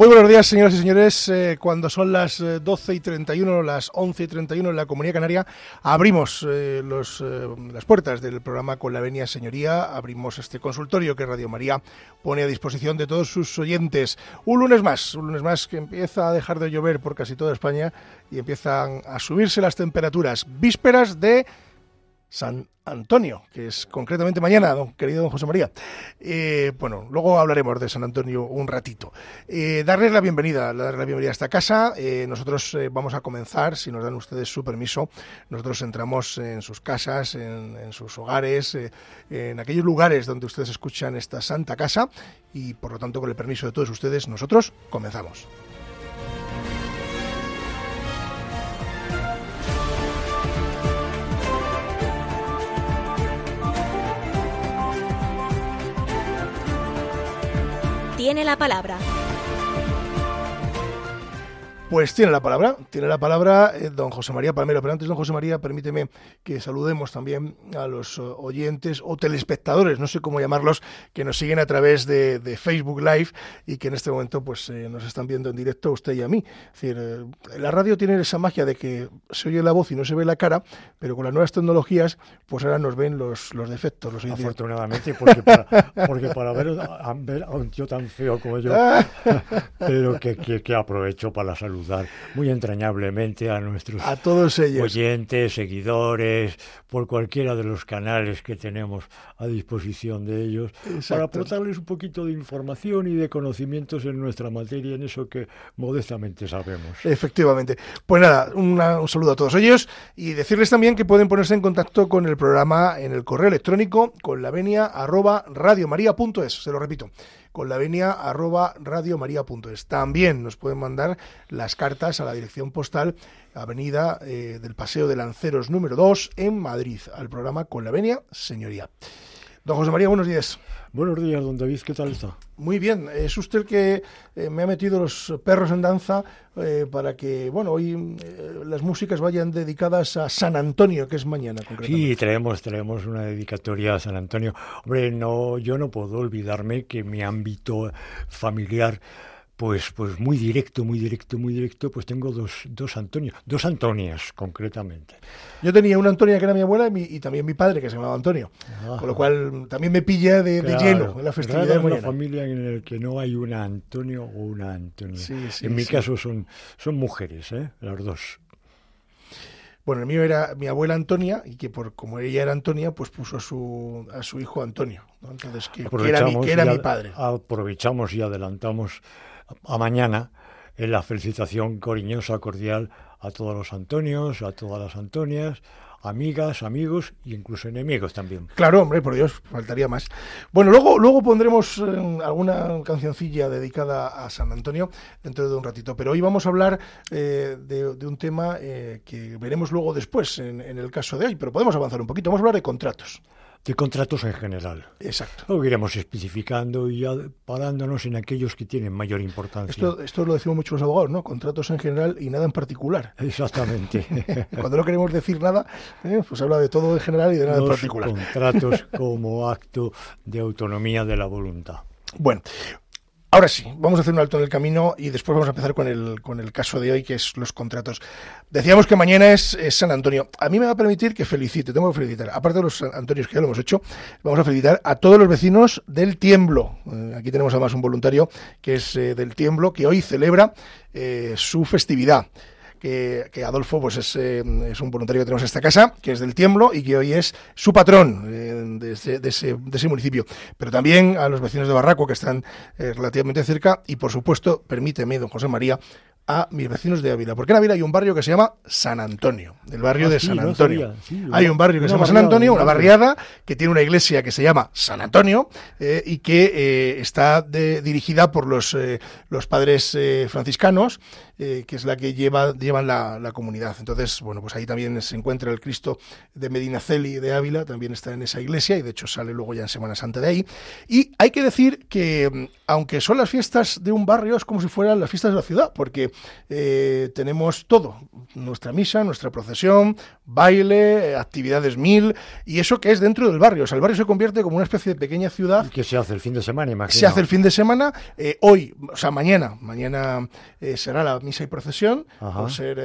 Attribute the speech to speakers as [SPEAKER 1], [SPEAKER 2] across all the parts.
[SPEAKER 1] Muy buenos días, señoras y señores. Eh, cuando son las 12 eh, y 31, las 11 y 31 en la Comunidad Canaria, abrimos eh, los, las puertas del programa Con la Venia Señoría. Abrimos este consultorio que Radio María pone a disposición de todos sus oyentes. Un lunes más, un lunes más que empieza a dejar de llover por casi toda España y empiezan a subirse las temperaturas. Vísperas de San Antonio, que es concretamente mañana, don, querido don José María. Eh, bueno, luego hablaremos de San Antonio un ratito. Eh, darles la bienvenida, darles la bienvenida a esta casa. Eh, nosotros vamos a comenzar, si nos dan ustedes su permiso, nosotros entramos en sus casas, en, en sus hogares, en aquellos lugares donde ustedes escuchan esta santa casa y por lo tanto, con el permiso de todos ustedes, nosotros comenzamos.
[SPEAKER 2] Tiene la palabra.
[SPEAKER 1] Pues tiene la palabra, tiene la palabra eh, don José María Palmero. Pero antes, don José María, permíteme que saludemos también a los eh, oyentes o telespectadores, no sé cómo llamarlos, que nos siguen a través de, Facebook Live y que en este momento pues eh, nos están viendo en directo a usted y a mí. Es decir, la radio tiene esa magia de que se oye la voz y no se ve la cara, pero con las nuevas tecnologías, pues ahora nos ven los, los defectos. Los
[SPEAKER 3] Afortunadamente, porque para, porque para ver, a, un tío tan feo como yo, pero que, que, que aprovecho para la salud muy entrañablemente a nuestros
[SPEAKER 1] a todos ellos.
[SPEAKER 3] oyentes, seguidores, por cualquiera de los canales que tenemos a disposición de ellos, para aportarles un poquito de información y de conocimientos en nuestra materia, en eso que modestamente sabemos.
[SPEAKER 1] Efectivamente. Pues nada, un saludo a todos ellos y decirles también que pueden ponerse en contacto con el programa en el correo electrónico con la venia arroba radiomaria.es. Se lo repito con la venia arroba radiomaria.es. También nos pueden mandar las cartas a la dirección postal Avenida eh, del Paseo de Lanceros número 2 en Madrid, al programa Con la Venia, señoría. Don José María, buenos días.
[SPEAKER 3] Buenos días, don David, ¿qué tal está?
[SPEAKER 1] Muy bien, es usted el que eh, me ha metido los perros en danza eh, para que, bueno, hoy las músicas vayan dedicadas a San Antonio, que es mañana.
[SPEAKER 3] Sí, traemos, traemos una dedicatoria a San Antonio. Hombre, no, yo no puedo olvidarme que mi ámbito familiar pues, pues muy directo, muy directo, muy directo, pues tengo dos, dos Antonios, dos Antonias concretamente.
[SPEAKER 1] Yo tenía una Antonia que era mi abuela y, también mi padre que se llamaba Antonio, con lo cual también me pilla de, lleno en la festividad de
[SPEAKER 3] una familia en la que no hay una Antonio o una Antonia. en mi caso son, son mujeres, ¿eh? las dos.
[SPEAKER 1] Bueno, el mío era mi abuela Antonia y que por como ella era Antonia, pues puso a su, a su hijo Antonio. Entonces, que, era, mi, que era mi padre.
[SPEAKER 3] Aprovechamos y adelantamos a mañana en la felicitación cariñosa, cordial a todos los Antonios, a todas las Antonias, amigas, amigos e incluso enemigos también.
[SPEAKER 1] Claro, hombre, por Dios, faltaría más. Bueno, luego, luego pondremos eh, alguna cancioncilla dedicada a San Antonio dentro de un ratito, pero hoy vamos a hablar eh, de, un tema eh, que veremos luego después en, en el caso de hoy, pero podemos avanzar un poquito. Vamos a hablar de contratos
[SPEAKER 3] de contratos en general.
[SPEAKER 1] Exacto.
[SPEAKER 3] Lo iremos especificando y parándonos en aquellos que tienen mayor importancia.
[SPEAKER 1] Esto, esto lo decimos muchos los abogados, ¿no? Contratos en general y nada en particular.
[SPEAKER 3] Exactamente.
[SPEAKER 1] Cuando no queremos decir nada, ¿eh? pues habla de todo en general y de nada en particular.
[SPEAKER 3] Contratos como acto de autonomía de la voluntad.
[SPEAKER 1] Bueno, Ahora sí, vamos a hacer un alto en el camino y después vamos a empezar con el, con el caso de hoy, que es los contratos. Decíamos que mañana es, San Antonio. A mí me va a permitir que felicite, tengo que felicitar, aparte de los San Antonios que ya lo hemos hecho, vamos a felicitar a todos los vecinos del Tiemblo. Eh, aquí tenemos además un voluntario que es eh, del Tiemblo, que hoy celebra eh, su festividad que, Adolfo pues es, eh, es, un voluntario que tenemos en esta casa, que es del Tiemblo y que hoy es su patrón eh, de, ese, de, ese, municipio. Pero también a los vecinos de Barraco, que están eh, relativamente cerca, y por supuesto, permíteme, don José María, a mis vecinos de Ávila. Porque en Ávila hay un barrio que se llama San Antonio, el barrio ah, de San Antonio. hay un barrio que se llama San Antonio, una barriada que tiene una iglesia que se llama San Antonio y que está dirigida por los, los padres franciscanos eh, que es la que lleva, llevan la, comunidad. Entonces, bueno, pues ahí también se encuentra el Cristo de Medinaceli de Ávila, también está en esa iglesia y de hecho sale luego ya en Semana Santa de ahí. Y hay que decir que mm, aunque son las fiestas de un barrio, es como si fueran las fiestas de la ciudad, porque eh, tenemos todo, nuestra misa, nuestra procesión, baile, actividades mil, y eso que es dentro del barrio. O sea, el barrio se convierte como una especie de pequeña ciudad.
[SPEAKER 3] que se hace el fin de semana, imagino.
[SPEAKER 1] Se hace el fin de semana. Eh, hoy, o sea, mañana, mañana eh, será la misa y procesión, por ser,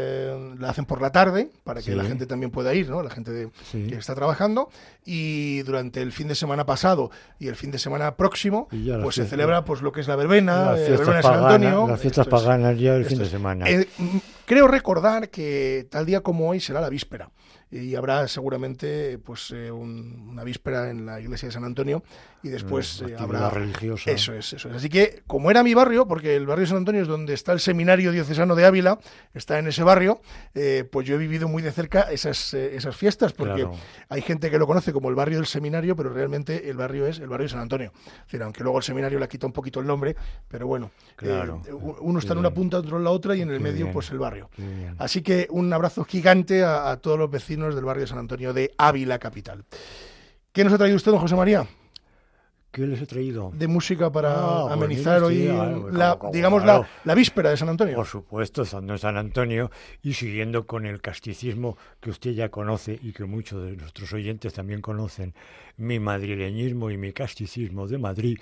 [SPEAKER 1] la hacen por la tarde, para que la gente también pueda ir, ¿no? La gente que está trabajando, y durante el fin de semana pasado y el fin de semana próximo, pues se celebra pues lo que es la verbena, la
[SPEAKER 3] eh,
[SPEAKER 1] verbena
[SPEAKER 3] de San Antonio. Las fiestas paganas ya el fin semana.
[SPEAKER 1] Eh, creo recordar que tal día como hoy será la víspera y habrá seguramente pues eh, una víspera en la iglesia de San Antonio y después eh, habrá
[SPEAKER 3] religiosa.
[SPEAKER 1] Eso es, eso es. Así que como era mi barrio, porque el barrio de San Antonio es donde está el seminario diocesano de Ávila, está en ese barrio, eh, pues yo he vivido muy de cerca esas esas fiestas porque hay gente que lo conoce como el barrio del seminario, pero realmente el barrio es el barrio de San Antonio. Es decir, aunque luego el seminario le quita un poquito el nombre, pero bueno, uno está en una punta, otro en la otra y en el medio pues el barrio. Así que un abrazo gigante a todos los vecinos del barrio de San Antonio de Ávila Capital. ¿Qué nos ha traído usted, don José María?
[SPEAKER 3] ¿Qué les he traído?
[SPEAKER 1] De música para ah, pues amenizar hoy, la, digamos, la, víspera de San Antonio.
[SPEAKER 3] Por supuesto, estando en San Antonio y siguiendo con el casticismo que usted ya conoce y que muchos de nuestros oyentes también conocen, mi madrileñismo y mi casticismo de Madrid,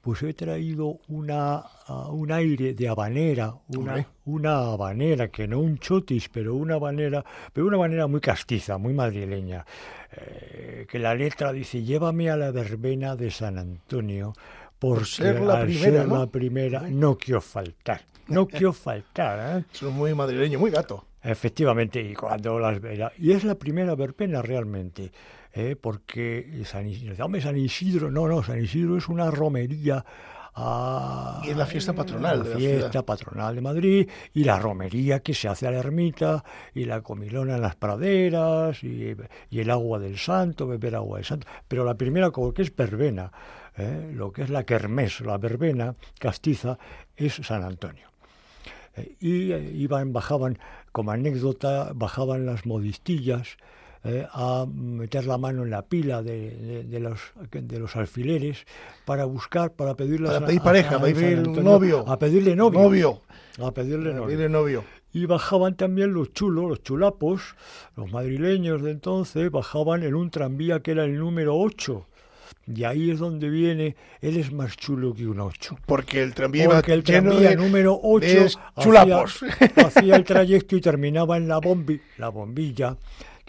[SPEAKER 3] pues he traído una, un aire de habanera, una, una habanera, que no un chotis, pero una habanera, pero una manera muy castiza, muy madrileña, eh, que la letra dice, llévame a la verbena de San Antonio, por ser la primera, ¿no? la primera, no quiero faltar, no quiero faltar. ¿eh?
[SPEAKER 1] Es muy madrileño, muy gato.
[SPEAKER 3] Efectivamente, y cuando las y es la primera verbena realmente. ¿Eh? porque San Isidro, San Isidro, no, no, San Isidro es una romería.
[SPEAKER 1] y es la fiesta patronal.
[SPEAKER 3] La fiesta patronal de Madrid y la romería que se hace a la ermita y la comilona en las praderas y, el agua del santo, beber agua del santo. Pero la primera, como que es verbena, ¿eh? lo que es la kermés, la verbena castiza, es San Antonio. Eh, y iban, bajaban, como anécdota, bajaban las modistillas eh, a meter la mano en la pila de, de, los, de los alfileres para buscar, para pedirle
[SPEAKER 1] para pedir pareja, para pedir novio,
[SPEAKER 3] a pedirle novio,
[SPEAKER 1] novio,
[SPEAKER 3] a pedirle novio.
[SPEAKER 1] pedirle novio.
[SPEAKER 3] Y bajaban también los chulos, los chulapos, los madrileños de entonces, bajaban en un tranvía que era el número 8. Y ahí es donde viene, él es más chulo que un 8.
[SPEAKER 1] Porque el tranvía,
[SPEAKER 3] Porque el tranvía número 8
[SPEAKER 1] chulapos.
[SPEAKER 3] Hacía, el trayecto y terminaba en la, bombi, la bombilla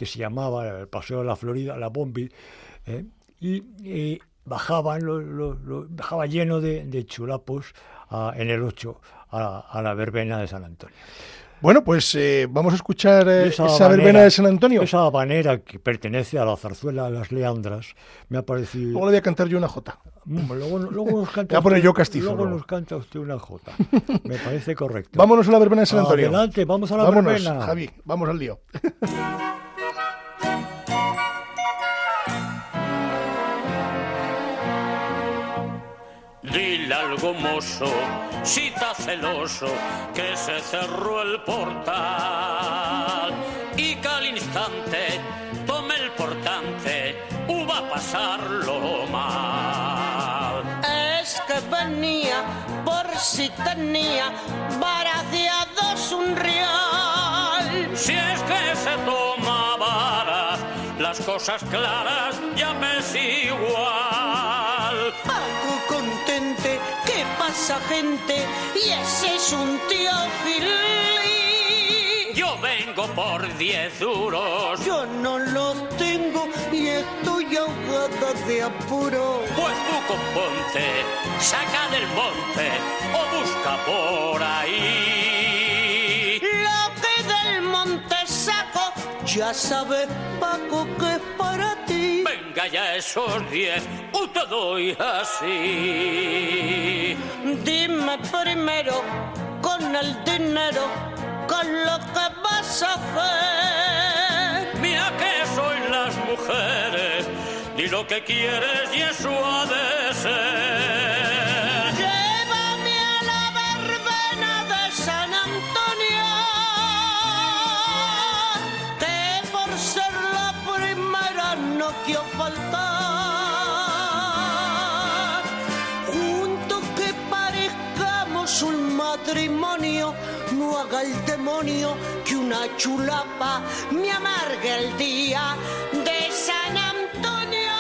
[SPEAKER 3] que se llamaba el Paseo de la Florida, la Bombi, ¿eh? y bajaban, lo, bajaba lleno de, chulapos en el 8 a, la verbena de San Antonio.
[SPEAKER 1] Bueno, pues eh, vamos a escuchar eh, esa, verbena de San Antonio.
[SPEAKER 3] Esa habanera que pertenece a la zarzuela de las Leandras, me ha parecido...
[SPEAKER 1] Luego le voy a cantar yo una jota.
[SPEAKER 3] Mm, luego, nos canta
[SPEAKER 1] a poner yo castizo.
[SPEAKER 3] Luego, nos canta usted una jota. Me parece correcto.
[SPEAKER 1] Vámonos a la verbena de San Antonio.
[SPEAKER 3] Adelante, vamos a la
[SPEAKER 1] Vámonos,
[SPEAKER 3] verbena.
[SPEAKER 1] Javi, vamos al lío.
[SPEAKER 4] algo mozo, está celoso, que se cerró el portal y que al instante tome el portante va a pasarlo mal.
[SPEAKER 5] Es que venía por si tenía baradeados un real.
[SPEAKER 4] Si es que se toma varas, las cosas claras ya me es igual
[SPEAKER 5] pasa gente y ese es un tío Fili.
[SPEAKER 4] Yo vengo por diez duros.
[SPEAKER 5] Yo no los tengo y estoy ahogada de apuro.
[SPEAKER 4] Pues tú componte, saca del monte o busca por ahí.
[SPEAKER 5] Lo que del monte saco, ya sabes Paco que es para ti.
[SPEAKER 4] Venga ya esos diez, o te doy así.
[SPEAKER 5] Dime primero con el dinero, con lo que vas a hacer.
[SPEAKER 4] Mira que soy las mujeres, di lo que quieres y eso ha de ser.
[SPEAKER 5] Matrimonio, no haga el demonio que una chulapa me amargue el día de San Antonio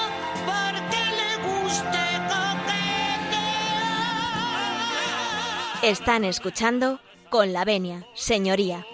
[SPEAKER 5] porque le guste coquetear.
[SPEAKER 2] Están escuchando con la venia, señoría.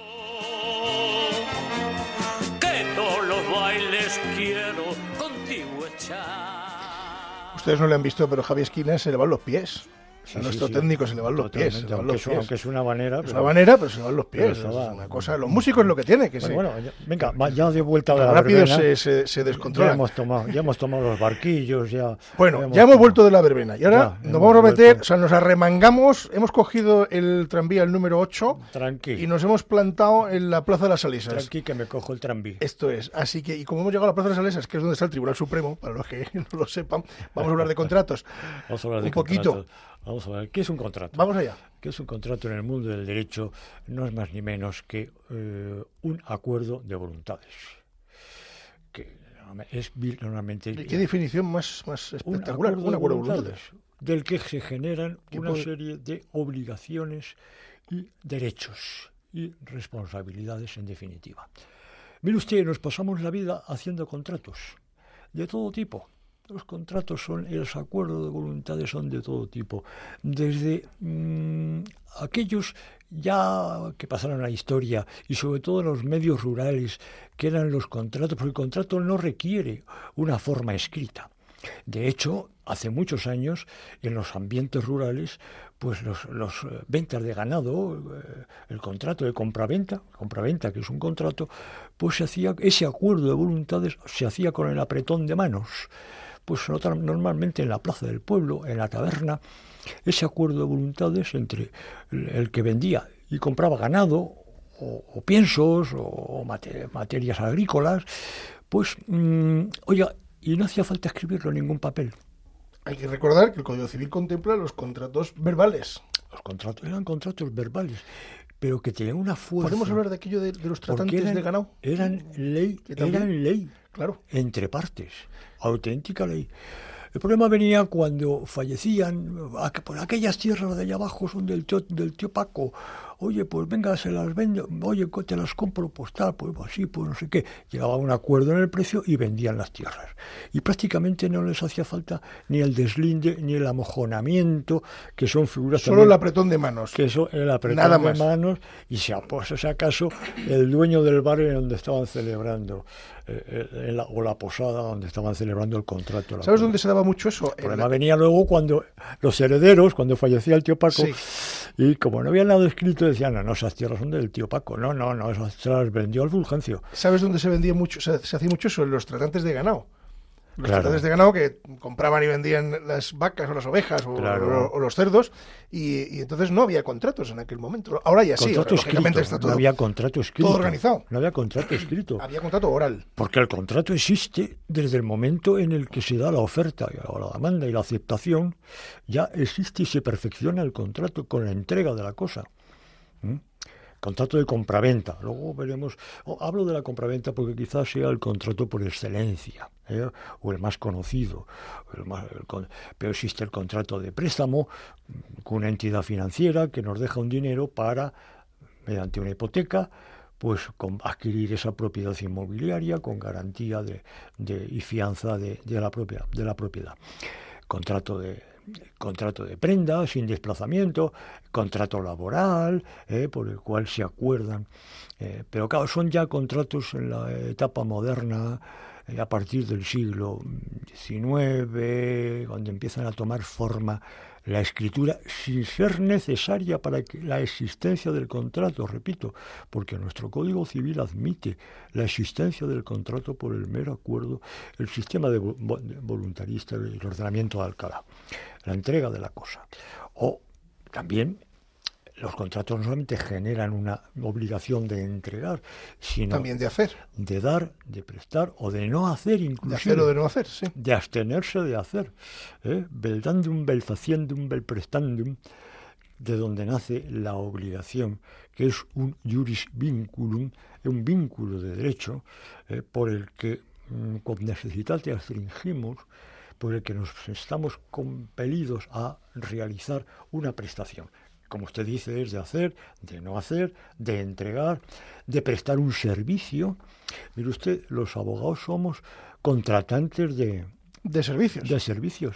[SPEAKER 4] Que todos los bailes quiero contigo echar.
[SPEAKER 1] Ustedes no le han visto, pero Javi Esquina se le van los pies.
[SPEAKER 3] Sí,
[SPEAKER 1] a nuestro
[SPEAKER 3] sí, sí.
[SPEAKER 1] técnico se le van los pies. Se
[SPEAKER 3] Totalmente,
[SPEAKER 1] van
[SPEAKER 3] aunque,
[SPEAKER 1] los
[SPEAKER 3] es,
[SPEAKER 1] pies.
[SPEAKER 3] aunque es una manera.
[SPEAKER 1] Es
[SPEAKER 3] pero-
[SPEAKER 1] una manera, pero se le van los pies. Es una cosa. Los músicos es lo que tiene, que
[SPEAKER 3] Bueno, bueno, ya- venga, ya de vuelta de la
[SPEAKER 1] rápido
[SPEAKER 3] verbena,
[SPEAKER 1] se, se, se
[SPEAKER 3] ya
[SPEAKER 1] descontrolan.
[SPEAKER 3] hemos tomado, ya hemos tomado los barquillos, ya.
[SPEAKER 1] Bueno, ya hemos
[SPEAKER 3] tomado-
[SPEAKER 1] vuelto de la verbena y ahora
[SPEAKER 3] Ya,
[SPEAKER 1] nos
[SPEAKER 3] hemos
[SPEAKER 1] vamos a meter,
[SPEAKER 3] vuelto.
[SPEAKER 1] o sea, nos arremangamos, hemos cogido el tranvía el número 8
[SPEAKER 3] Tranqui,
[SPEAKER 1] y nos hemos plantado en la Plaza de las Salisas.
[SPEAKER 3] tranqui que me cojo el tranvía.
[SPEAKER 1] Esto es, así que, y como hemos llegado a la Plaza de las Salisas, que es donde está el Tribunal Supremo, para los que no lo sepan, vamos a hablar de contratos.
[SPEAKER 3] Vamos a hablar de
[SPEAKER 1] un poquito.
[SPEAKER 3] contratos. Vamos a ver, ¿qué es un contrato?
[SPEAKER 1] Vamos allá.
[SPEAKER 3] ¿Qué es un contrato en el mundo del derecho? No es más ni menos que eh, un acuerdo de voluntades. Que es normalmente
[SPEAKER 1] ¿Y ¿Qué definición más, más
[SPEAKER 3] un
[SPEAKER 1] espectacular?
[SPEAKER 3] acuerdo,
[SPEAKER 1] Un acuerdo de
[SPEAKER 3] de
[SPEAKER 1] voluntades.
[SPEAKER 3] del que se generan
[SPEAKER 1] ¿Qué
[SPEAKER 3] una
[SPEAKER 1] puede-
[SPEAKER 3] serie de obligaciones y derechos y responsabilidades en definitiva. Mire usted, nos pasamos la vida haciendo contratos de todo tipo. Los contratos son, los acuerdos de voluntades son de todo tipo, desde mm, aquellos ya que pasaron a la historia y sobre todo los medios rurales, que eran los contratos, porque el contrato no requiere una forma escrita. De hecho, hace muchos años, en los ambientes rurales, pues los, los eh, ventas de ganado, eh, el contrato de compraventa, compraventa que es un contrato, pues se hacía ese acuerdo de voluntades se hacía con el apretón de manos. Pues normalmente en la plaza del pueblo, en la taberna, ese acuerdo de voluntades entre el, el que vendía y compraba ganado o, o piensos o mate- materias agrícolas, pues, mm, oiga, y no hacía falta escribirlo en ningún papel.
[SPEAKER 1] Hay que recordar que el Código Civil contempla los contratos verbales.
[SPEAKER 3] Los contratos eran contratos verbales, pero que tenían una fuerza.
[SPEAKER 1] ¿Podemos hablar de aquello de, de los tratantes
[SPEAKER 3] eran,
[SPEAKER 1] de ganado?
[SPEAKER 3] Eran ley, eran ley
[SPEAKER 1] Claro.
[SPEAKER 3] entre partes, auténtica ley. El problema venía cuando fallecían, "Ah, que por aquellas tierras de allá abajo son del tío, del tío Paco, oye, pues venga, se las vendo, oye, te las compro, pues tal, pues así, pues no sé qué. Llegaba a un acuerdo en el precio y vendían las tierras. Y prácticamente no les hacía falta ni el deslinde, ni el amojonamiento, que son figuras
[SPEAKER 1] Solo
[SPEAKER 3] también
[SPEAKER 1] el apretón de manos.
[SPEAKER 3] que eso el apretón
[SPEAKER 1] Nada
[SPEAKER 3] de
[SPEAKER 1] más.
[SPEAKER 3] manos y se aposa si acaso el dueño del bar en donde estaban celebrando eh, eh, la- o la posada donde estaban celebrando el contrato.
[SPEAKER 1] ¿Sabes dónde se daba mucho eso?
[SPEAKER 3] El problema
[SPEAKER 1] la-
[SPEAKER 3] venía luego cuando los herederos, cuando fallecía el tío Paco,
[SPEAKER 1] Sí.
[SPEAKER 3] y como no había nada escrito, decían, no, no, esas tierras son del tío Paco. No, no, no, esas se las vendió al Fulgencio.
[SPEAKER 1] ¿Sabes dónde se vendía mucho? Se, se hacía mucho eso en los tratantes de ganado. Los
[SPEAKER 3] Claro.
[SPEAKER 1] tratantes de ganado que compraban y vendían las vacas o las ovejas o,
[SPEAKER 3] Claro.
[SPEAKER 1] o- o los cerdos y, y entonces no había contratos en aquel momento. Ahora ya sí,
[SPEAKER 3] contrato escrito,
[SPEAKER 1] está todo.
[SPEAKER 3] no había contrato escrito.
[SPEAKER 1] organizado.
[SPEAKER 3] No había contrato escrito.
[SPEAKER 1] Había contrato oral.
[SPEAKER 3] Porque el contrato existe desde el momento en el que se da la oferta o la demanda y la aceptación, ya existe y se perfecciona el contrato con la entrega de la cosa. ¿Mm? Contrato de compraventa. Luego veremos. o hablo de la compraventa porque quizás sea el contrato por excelencia, ¿eh? o el más conocido. el más- pero existe el contrato de préstamo mm, con una entidad financiera que nos deja un dinero para, mediante una hipoteca, pues con adquirir esa propiedad inmobiliaria con garantía de, y fianza de la propia, de la propiedad. Contrato de contrato de prenda sin desplazamiento, contrato laboral, eh, por el cual se acuerdan. eh, pero claro, son ya contratos en la etapa moderna, eh, a partir del siglo XIX, cuando empiezan a tomar forma la escritura sin ser necesaria para que la existencia del contrato, repito, porque nuestro Código Civil admite la existencia del contrato por el mero acuerdo, el sistema de vo- vo- de voluntarista, el ordenamiento de Alcalá, la entrega de la cosa. O también los contratos no solamente generan una obligación de entregar, sino
[SPEAKER 1] También de hacer.
[SPEAKER 3] de dar, de prestar o de no hacer
[SPEAKER 1] De
[SPEAKER 3] inclusive
[SPEAKER 1] hacer o de no hacer, sí.
[SPEAKER 3] de abstenerse de hacer. ¿eh? Vel dandum, vel faciendum, vel prestandum, de donde nace la obligación, que es un juris vinculum, un vínculo de derecho eh, por el que mm, con necesidad te astringimos, por el que nos estamos compelidos a realizar una prestación. Como usted dice, es de hacer, de no hacer, de entregar, de prestar un servicio. Mire usted, los abogados somos contratantes de,
[SPEAKER 1] De servicios.
[SPEAKER 3] de servicios,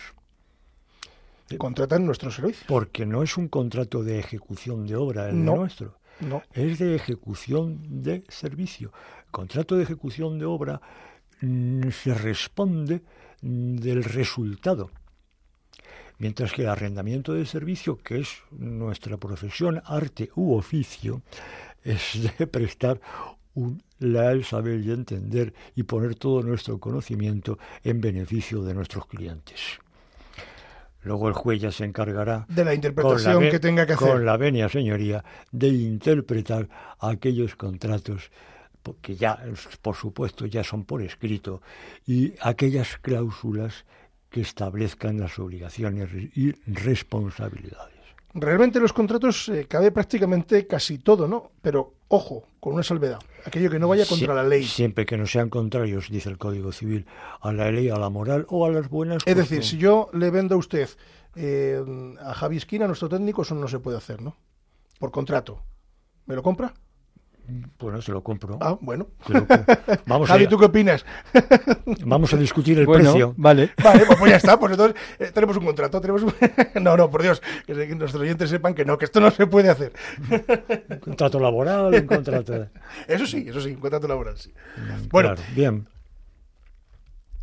[SPEAKER 1] Contratan nuestros servicios.
[SPEAKER 3] porque no es un contrato de ejecución de obra el
[SPEAKER 1] No.
[SPEAKER 3] nuestro,
[SPEAKER 1] No.
[SPEAKER 3] es de ejecución de servicio. Contrato de ejecución de obra mm, se responde del resultado. Mientras que el arrendamiento de servicio, que es nuestra profesión, arte u oficio, es de prestar un leal saber y entender y poner todo nuestro conocimiento en beneficio de nuestros clientes. Luego el juez ya se encargará
[SPEAKER 1] De la interpretación que tenga que hacer.
[SPEAKER 3] Con la venia, señoría, de interpretar aquellos contratos que ya, por supuesto, ya son por escrito y aquellas cláusulas que establezcan las obligaciones y responsabilidades.
[SPEAKER 1] Realmente los contratos eh, cabe prácticamente casi todo, ¿no? Pero ojo, con una salvedad. Aquello que no vaya contra
[SPEAKER 3] Sie-
[SPEAKER 1] la ley.
[SPEAKER 3] Siempre que no sean contrarios, dice el Código Civil, a la ley, a la moral o a las buenas
[SPEAKER 1] Es decir,
[SPEAKER 3] costumbres.
[SPEAKER 1] si yo le vendo a usted eh, a Javi Esquina, nuestro técnico, eso no se puede hacer, ¿no? Por contrato. ¿Me lo compra?
[SPEAKER 3] Bueno, se lo compro.
[SPEAKER 1] Ah, bueno.
[SPEAKER 3] Lo vamos,
[SPEAKER 1] Javi,
[SPEAKER 3] a,
[SPEAKER 1] ¿tú qué opinas?
[SPEAKER 3] vamos a discutir el
[SPEAKER 6] bueno,
[SPEAKER 3] precio.
[SPEAKER 6] vale.
[SPEAKER 1] Vale, pues, pues ya está. Pues entonces eh, tenemos un contrato. Tenemos un- no, no, por Dios. Que, nuestros oyentes sepan que no, que esto no se puede hacer.
[SPEAKER 3] Un contrato laboral, un contrato...
[SPEAKER 1] Eso sí, eso sí, un contrato laboral, sí. Bueno,
[SPEAKER 3] Claro, bien.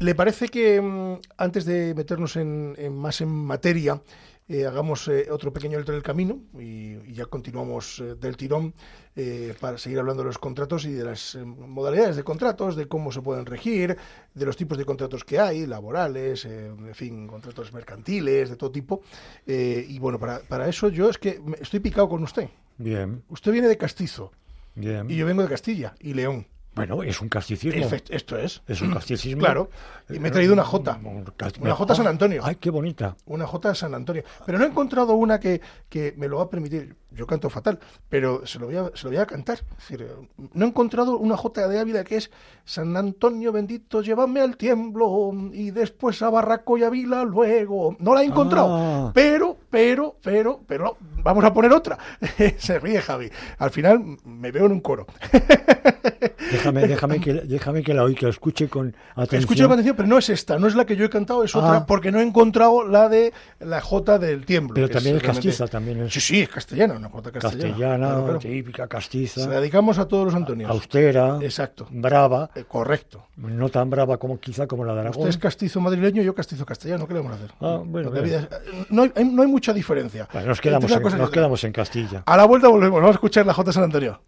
[SPEAKER 1] ¿Le parece que mm, antes de meternos en, en más en materia, eh, hagamos eh, otro pequeño alto en el camino y, y ya continuamos eh, del tirón eh, para seguir hablando de los contratos y de las modalidades de contratos, de cómo se pueden regir, de los tipos de contratos que hay, laborales, en fin, contratos mercantiles, de todo tipo. Y bueno, para, para eso yo es que estoy picado con usted.
[SPEAKER 3] Bien,
[SPEAKER 1] Usted viene de Castizo
[SPEAKER 3] bien.
[SPEAKER 1] y yo vengo de Castilla y León.
[SPEAKER 3] Bueno, es un casticismo.
[SPEAKER 1] Esto es.
[SPEAKER 3] Es un casticismo.
[SPEAKER 1] Claro. Y me he traído una
[SPEAKER 3] cast-
[SPEAKER 1] Una jota San Antonio.
[SPEAKER 3] Ay, qué bonita.
[SPEAKER 1] Una J de San Antonio. Pero no he encontrado una que, que me lo va a permitir. Yo canto fatal, pero se lo voy a, se lo voy a cantar. Es decir, eh, no he encontrado una J de Ávila que es San Antonio bendito, llévame al tiemblo y después a Barraco y Ávila luego. No la he encontrado.
[SPEAKER 3] Ah.
[SPEAKER 1] Pero, pero, pero, pero, vamos a poner otra. se ríe Javi. Al final me veo en un coro.
[SPEAKER 3] Déjame, déjame, que, déjame que la oiga, que la escuche con atención.
[SPEAKER 1] Escucha con atención, pero no es esta, no es la que yo he cantado, es otra,
[SPEAKER 3] Ah.
[SPEAKER 1] porque no he encontrado la de la J del tiemblo.
[SPEAKER 3] Pero también es
[SPEAKER 1] realmente-
[SPEAKER 3] castiza, también es
[SPEAKER 1] Sí, sí, es castellana, una castellana.
[SPEAKER 3] castellana,
[SPEAKER 1] Claro, claro.
[SPEAKER 3] típica
[SPEAKER 1] Se
[SPEAKER 3] castiza,
[SPEAKER 1] la dedicamos a todos los Antonios.
[SPEAKER 3] austera,
[SPEAKER 1] Exacto.
[SPEAKER 3] brava,
[SPEAKER 1] Eh, correcto.
[SPEAKER 3] no tan brava como quizá como la de Aragón.
[SPEAKER 1] Usted es castizo madrileño, yo castizo castellano, ¿qué le vamos a hacer?
[SPEAKER 3] Ah, bueno,
[SPEAKER 1] vida es- no, hay, no hay mucha diferencia.
[SPEAKER 3] Bueno, nos quedamos, en, nos quedamos en Castilla.
[SPEAKER 1] A la vuelta volvemos, vamos a escuchar la J San Antonio.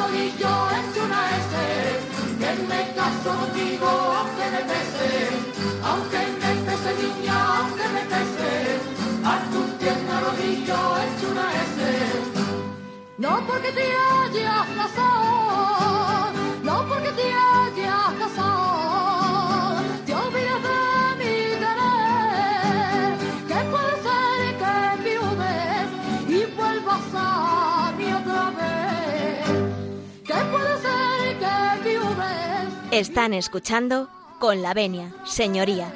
[SPEAKER 7] Rodillo es una S, que me caso contigo aunque me pese, aunque me pese niña, aunque me pese, a tu pierna rodillo es una S. No porque te hayas casado, no porque te hayas casado, te olvides de mi querer, que puede ser que viudes y vuelvas a mí otra vez, que puede ser que viudes
[SPEAKER 2] Están escuchando con la venia, señoría.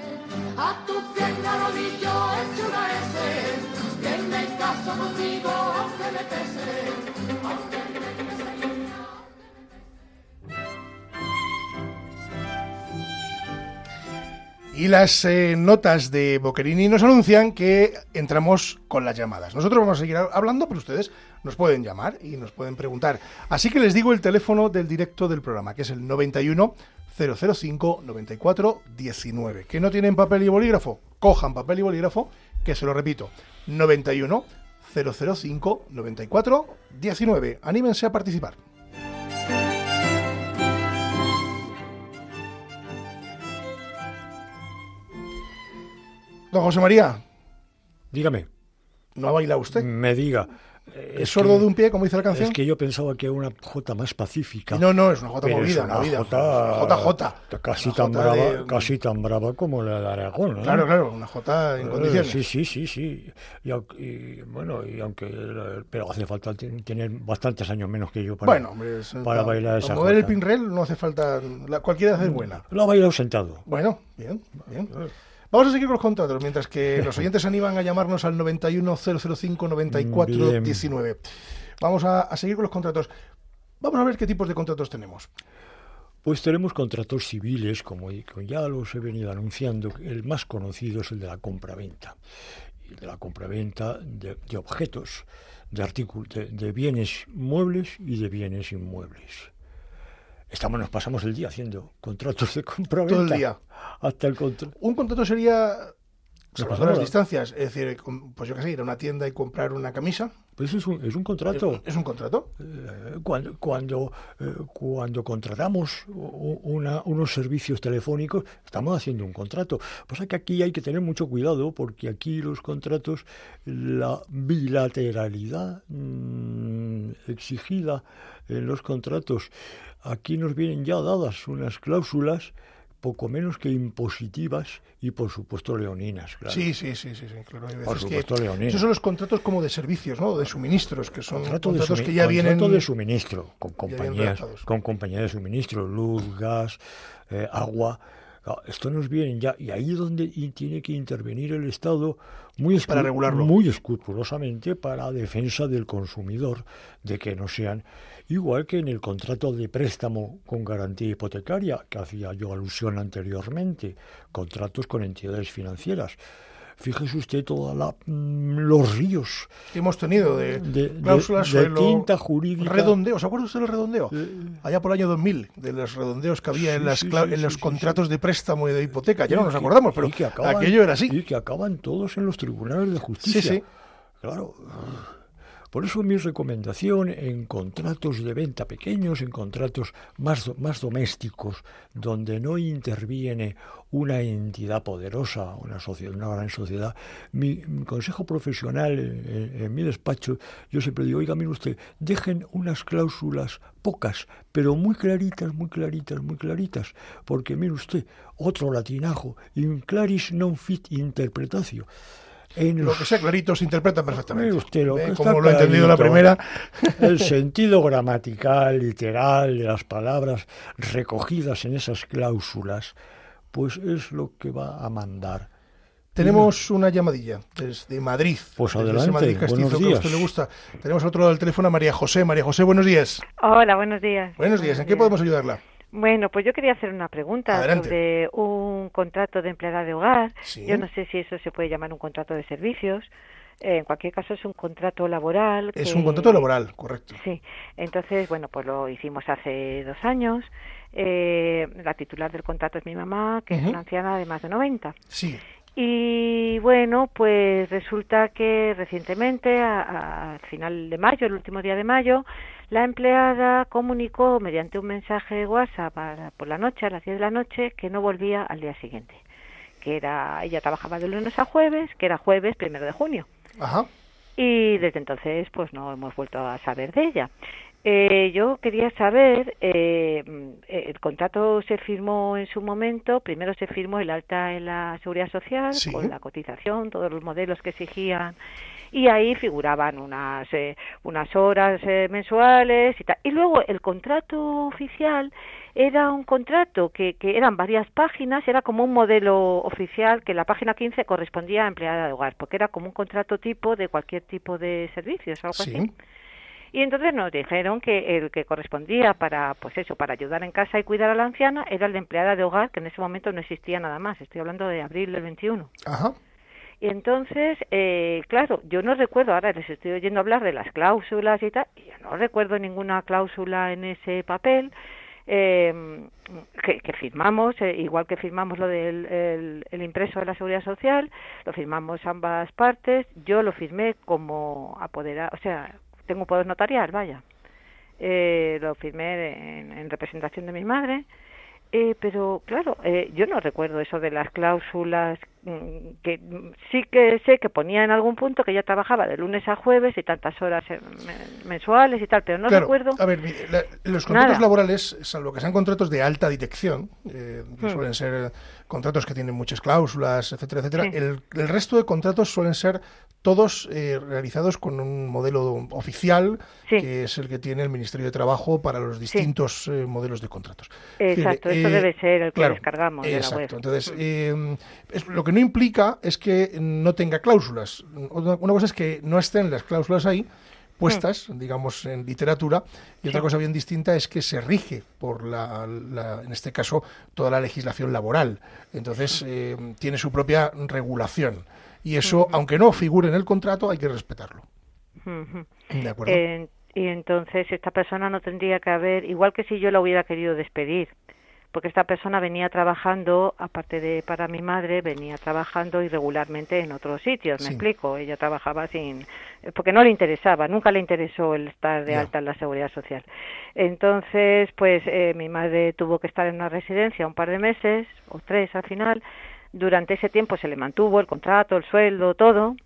[SPEAKER 1] Y las eh, notas de Boquerini nos anuncian que entramos con las llamadas. Nosotros vamos a seguir hablando, pero ustedes nos pueden llamar y nos pueden preguntar. Así que les digo el teléfono del directo del programa, que es el 91 005 94 19. Que no tienen papel y bolígrafo, cojan papel y bolígrafo, que se lo repito, 91 005 94 19. Anímense a participar. Don José María,
[SPEAKER 3] Dígame,
[SPEAKER 1] ¿no ha bailado usted?
[SPEAKER 3] me diga.
[SPEAKER 1] ¿Es sordo
[SPEAKER 3] que-
[SPEAKER 1] de un pie, como dice la canción?
[SPEAKER 3] Es que yo pensaba que era una jota más pacífica.
[SPEAKER 1] No, no, es una
[SPEAKER 3] es
[SPEAKER 1] movida,
[SPEAKER 3] una
[SPEAKER 1] movida.
[SPEAKER 3] jota,
[SPEAKER 1] JJ.
[SPEAKER 3] Casi
[SPEAKER 1] Una
[SPEAKER 3] tan
[SPEAKER 1] jota
[SPEAKER 3] brava,
[SPEAKER 1] de-
[SPEAKER 3] casi tan brava como la de Aragón, ¿no?
[SPEAKER 1] Claro, claro, una jota en
[SPEAKER 3] Eh,
[SPEAKER 1] condiciones.
[SPEAKER 3] Sí, sí, sí, sí. Y, y, bueno, y aunque eh, pero hace falta ten- tener bastantes años menos que yo para,
[SPEAKER 1] bueno, hombre, es-
[SPEAKER 3] para bailar esa
[SPEAKER 1] para mover el pinrel no hace falta, la, cualquiera hace buena.
[SPEAKER 3] Lo ha bailado sentado.
[SPEAKER 1] Bueno, bien, bien. Vamos a seguir con los contratos, mientras que los oyentes animan a llamarnos al 91005 9419. Vamos a, a seguir con los contratos. Vamos a ver qué tipos de contratos tenemos.
[SPEAKER 3] Pues tenemos contratos civiles, como ya los he venido anunciando. El más conocido es el de la compraventa. Y de la compraventa de, de objetos, de artículos, de, de bienes muebles y de bienes inmuebles. Estamos, nos pasamos el día haciendo contratos de compraventa.
[SPEAKER 1] Todo el día.
[SPEAKER 3] Hasta el contra-
[SPEAKER 1] Un contrato sería, las
[SPEAKER 3] la-
[SPEAKER 1] distancias, es decir, pues yo qué sé, ir a una tienda y comprar una camisa.
[SPEAKER 3] Pues es un, es un
[SPEAKER 1] ¿Es,
[SPEAKER 3] contrato.
[SPEAKER 1] es un contrato?
[SPEAKER 3] Eh, Cuando, cuando, eh, cuando contratamos una- unos servicios telefónicos, estamos haciendo un contrato. Pasa que aquí hay que tener mucho cuidado porque aquí los contratos, la bilateralidad mm, exigida en los contratos, aquí nos vienen ya dadas unas cláusulas poco menos que impositivas y por supuesto leoninas. Claro.
[SPEAKER 1] Sí, sí, sí, sí, sí, claro. Hay
[SPEAKER 3] Por
[SPEAKER 1] veces
[SPEAKER 3] supuesto,
[SPEAKER 1] que
[SPEAKER 3] Leonina.
[SPEAKER 1] esos son los contratos como de servicios, ¿no? De suministros, que son
[SPEAKER 3] Contrato
[SPEAKER 1] contratos que ya
[SPEAKER 3] contrato
[SPEAKER 1] vienen...
[SPEAKER 3] de suministro con compañías con compañías de suministro luz gas eh, agua Claro, esto nos viene ya y ahí es donde tiene que intervenir el Estado muy
[SPEAKER 1] Para
[SPEAKER 3] escru-
[SPEAKER 1] regularlo.
[SPEAKER 3] muy escrupulosamente para defensa del consumidor de que no sean igual que en el contrato de préstamo con garantía hipotecaria que hacía yo alusión anteriormente contratos con entidades financieras fíjese usted toda la mm, los ríos
[SPEAKER 1] que hemos tenido de,
[SPEAKER 3] de, de-
[SPEAKER 1] cláusulas
[SPEAKER 3] de
[SPEAKER 1] suelo,
[SPEAKER 3] tinta jurídica
[SPEAKER 1] redondeo. ¿Se acuerda usted del redondeo?
[SPEAKER 3] Eh,
[SPEAKER 1] Allá por el año 2000, de los redondeos que había en, las
[SPEAKER 3] sí,
[SPEAKER 1] en los contratos de préstamo y de hipoteca. Ya no nos acordamos, pero
[SPEAKER 3] acaban-
[SPEAKER 1] aquello era así.
[SPEAKER 3] Y que acaban todos en los tribunales de justicia.
[SPEAKER 1] Sí, sí.
[SPEAKER 3] Claro. Por eso mi recomendación en contratos de venta pequeños, en contratos más, más domésticos, donde no interviene una entidad poderosa, una, una gran sociedad, mi, consejo profesional en, en- en mi despacho, yo siempre digo, oiga, mire usted, dejen unas cláusulas pocas, pero muy claritas, muy claritas, muy claritas, porque mire usted, otro latinajo, in claris non fit interpretatio. En
[SPEAKER 1] Lo que sea clarito se interpreta perfectamente.
[SPEAKER 3] Usted lo
[SPEAKER 1] ¿Ve
[SPEAKER 3] que está
[SPEAKER 1] lo he entendido la primera.
[SPEAKER 3] el sentido gramatical, literal de las palabras recogidas en esas cláusulas, pues es lo que va a mandar.
[SPEAKER 1] Tenemos una llamadilla desde Madrid.
[SPEAKER 3] Pues
[SPEAKER 1] desde
[SPEAKER 3] adelante,
[SPEAKER 1] ese Madrid castizo
[SPEAKER 3] buenos
[SPEAKER 1] que a usted
[SPEAKER 3] días.
[SPEAKER 1] le gusta. Tenemos al otro lado del teléfono a María José. María José, buenos días.
[SPEAKER 6] Hola, buenos días.
[SPEAKER 1] Buenos días. ¿En qué podemos ayudarla?
[SPEAKER 6] Bueno, pues yo quería hacer una pregunta
[SPEAKER 1] Adelante.
[SPEAKER 6] sobre un contrato de empleada de hogar.
[SPEAKER 1] Sí.
[SPEAKER 6] Yo no sé si eso se puede llamar un contrato de servicios. Eh, en cualquier caso es un contrato laboral.
[SPEAKER 1] Es
[SPEAKER 6] que-
[SPEAKER 1] un contrato laboral, correcto.
[SPEAKER 6] Sí, entonces, bueno, pues lo hicimos hace dos años. Eh, la titular del contrato es mi mamá, que es una anciana de más de 90.
[SPEAKER 1] Sí.
[SPEAKER 6] Y bueno, pues resulta que recientemente, a- a- al final de mayo, el último día de mayo, la empleada comunicó mediante un mensaje de WhatsApp a- por la noche, a las 10 de la noche, que no volvía al día siguiente. Que era, ella trabajaba de lunes a jueves, que era jueves primero de junio.
[SPEAKER 1] Ajá.
[SPEAKER 6] Y desde entonces, pues no hemos vuelto a saber de ella. Eh, yo quería saber, eh, mm, eh, el contrato se firmó en su momento, primero se firmó el alta en la seguridad social,
[SPEAKER 1] Sí.
[SPEAKER 6] con la cotización, todos los modelos que exigían, y ahí figuraban unas, eh, unas horas eh, mensuales y tal. Y luego el contrato oficial era un contrato que, que eran varias páginas, era como un modelo oficial que la página 15 correspondía a empleada de hogar, porque era como un contrato tipo de cualquier tipo de servicios, algo
[SPEAKER 1] Sí.
[SPEAKER 6] así. Y entonces nos dijeron que el que correspondía para, pues eso, para ayudar en casa y cuidar a la anciana era el de empleada de hogar, que en ese momento no existía nada más. Estoy hablando de abril del 21.
[SPEAKER 1] Ajá.
[SPEAKER 6] Y entonces, eh, claro, yo no recuerdo, ahora les estoy oyendo hablar de las cláusulas y tal, y yo no recuerdo ninguna cláusula en ese papel eh, que, que firmamos, eh, igual que firmamos lo del el, el impreso de la Seguridad Social, lo firmamos ambas partes, yo lo firmé como apoderado, o sea, tengo un poder notarial, vaya. Eh, lo firmé en, en representación de mi madre, eh, pero claro, eh, yo no recuerdo eso de las cláusulas, que mm, sí que sé que ponía en algún punto que ella trabajaba de lunes a jueves y tantas horas eh, men- mensuales y tal, pero no
[SPEAKER 1] Claro,
[SPEAKER 6] recuerdo.
[SPEAKER 1] A ver, mire, la- los contratos
[SPEAKER 6] Nada.
[SPEAKER 1] laborales, salvo que sean contratos de alta dirección, eh, que
[SPEAKER 6] Hmm.
[SPEAKER 1] suelen ser contratos que tienen muchas cláusulas, etcétera, etcétera,
[SPEAKER 6] Sí.
[SPEAKER 1] el, el resto de contratos suelen ser todos eh, realizados con un modelo oficial,
[SPEAKER 6] Sí.
[SPEAKER 1] que es el que tiene el Ministerio de Trabajo para los distintos eh, modelos de contratos.
[SPEAKER 6] Exacto,
[SPEAKER 1] eh,
[SPEAKER 6] debe ser el que
[SPEAKER 1] claro,
[SPEAKER 6] descargamos de la web. Hmm.
[SPEAKER 1] Entonces, eh, es- lo que no implica es que no tenga cláusulas. Una cosa es que no estén las cláusulas ahí puestas,
[SPEAKER 6] Hmm.
[SPEAKER 1] digamos, en literatura, y otra cosa bien distinta es que se rige por, la, la- en este caso, toda la legislación laboral. Entonces, eh, tiene su propia regulación. Y eso, aunque no figure en el contrato, hay que respetarlo. ¿De acuerdo?
[SPEAKER 6] Eh, y entonces esta persona no tendría que haber, igual que si yo la hubiera querido despedir, porque esta persona venía trabajando, aparte de para mi madre, venía trabajando irregularmente en otros sitios, me
[SPEAKER 1] Sí.
[SPEAKER 6] explico, ella trabajaba sin, porque no le interesaba, nunca le interesó el estar de alta en la seguridad social. Entonces, pues eh, mi madre tuvo que estar en una residencia un par de meses, o tres al final, durante ese tiempo se le mantuvo el contrato, el sueldo, todo,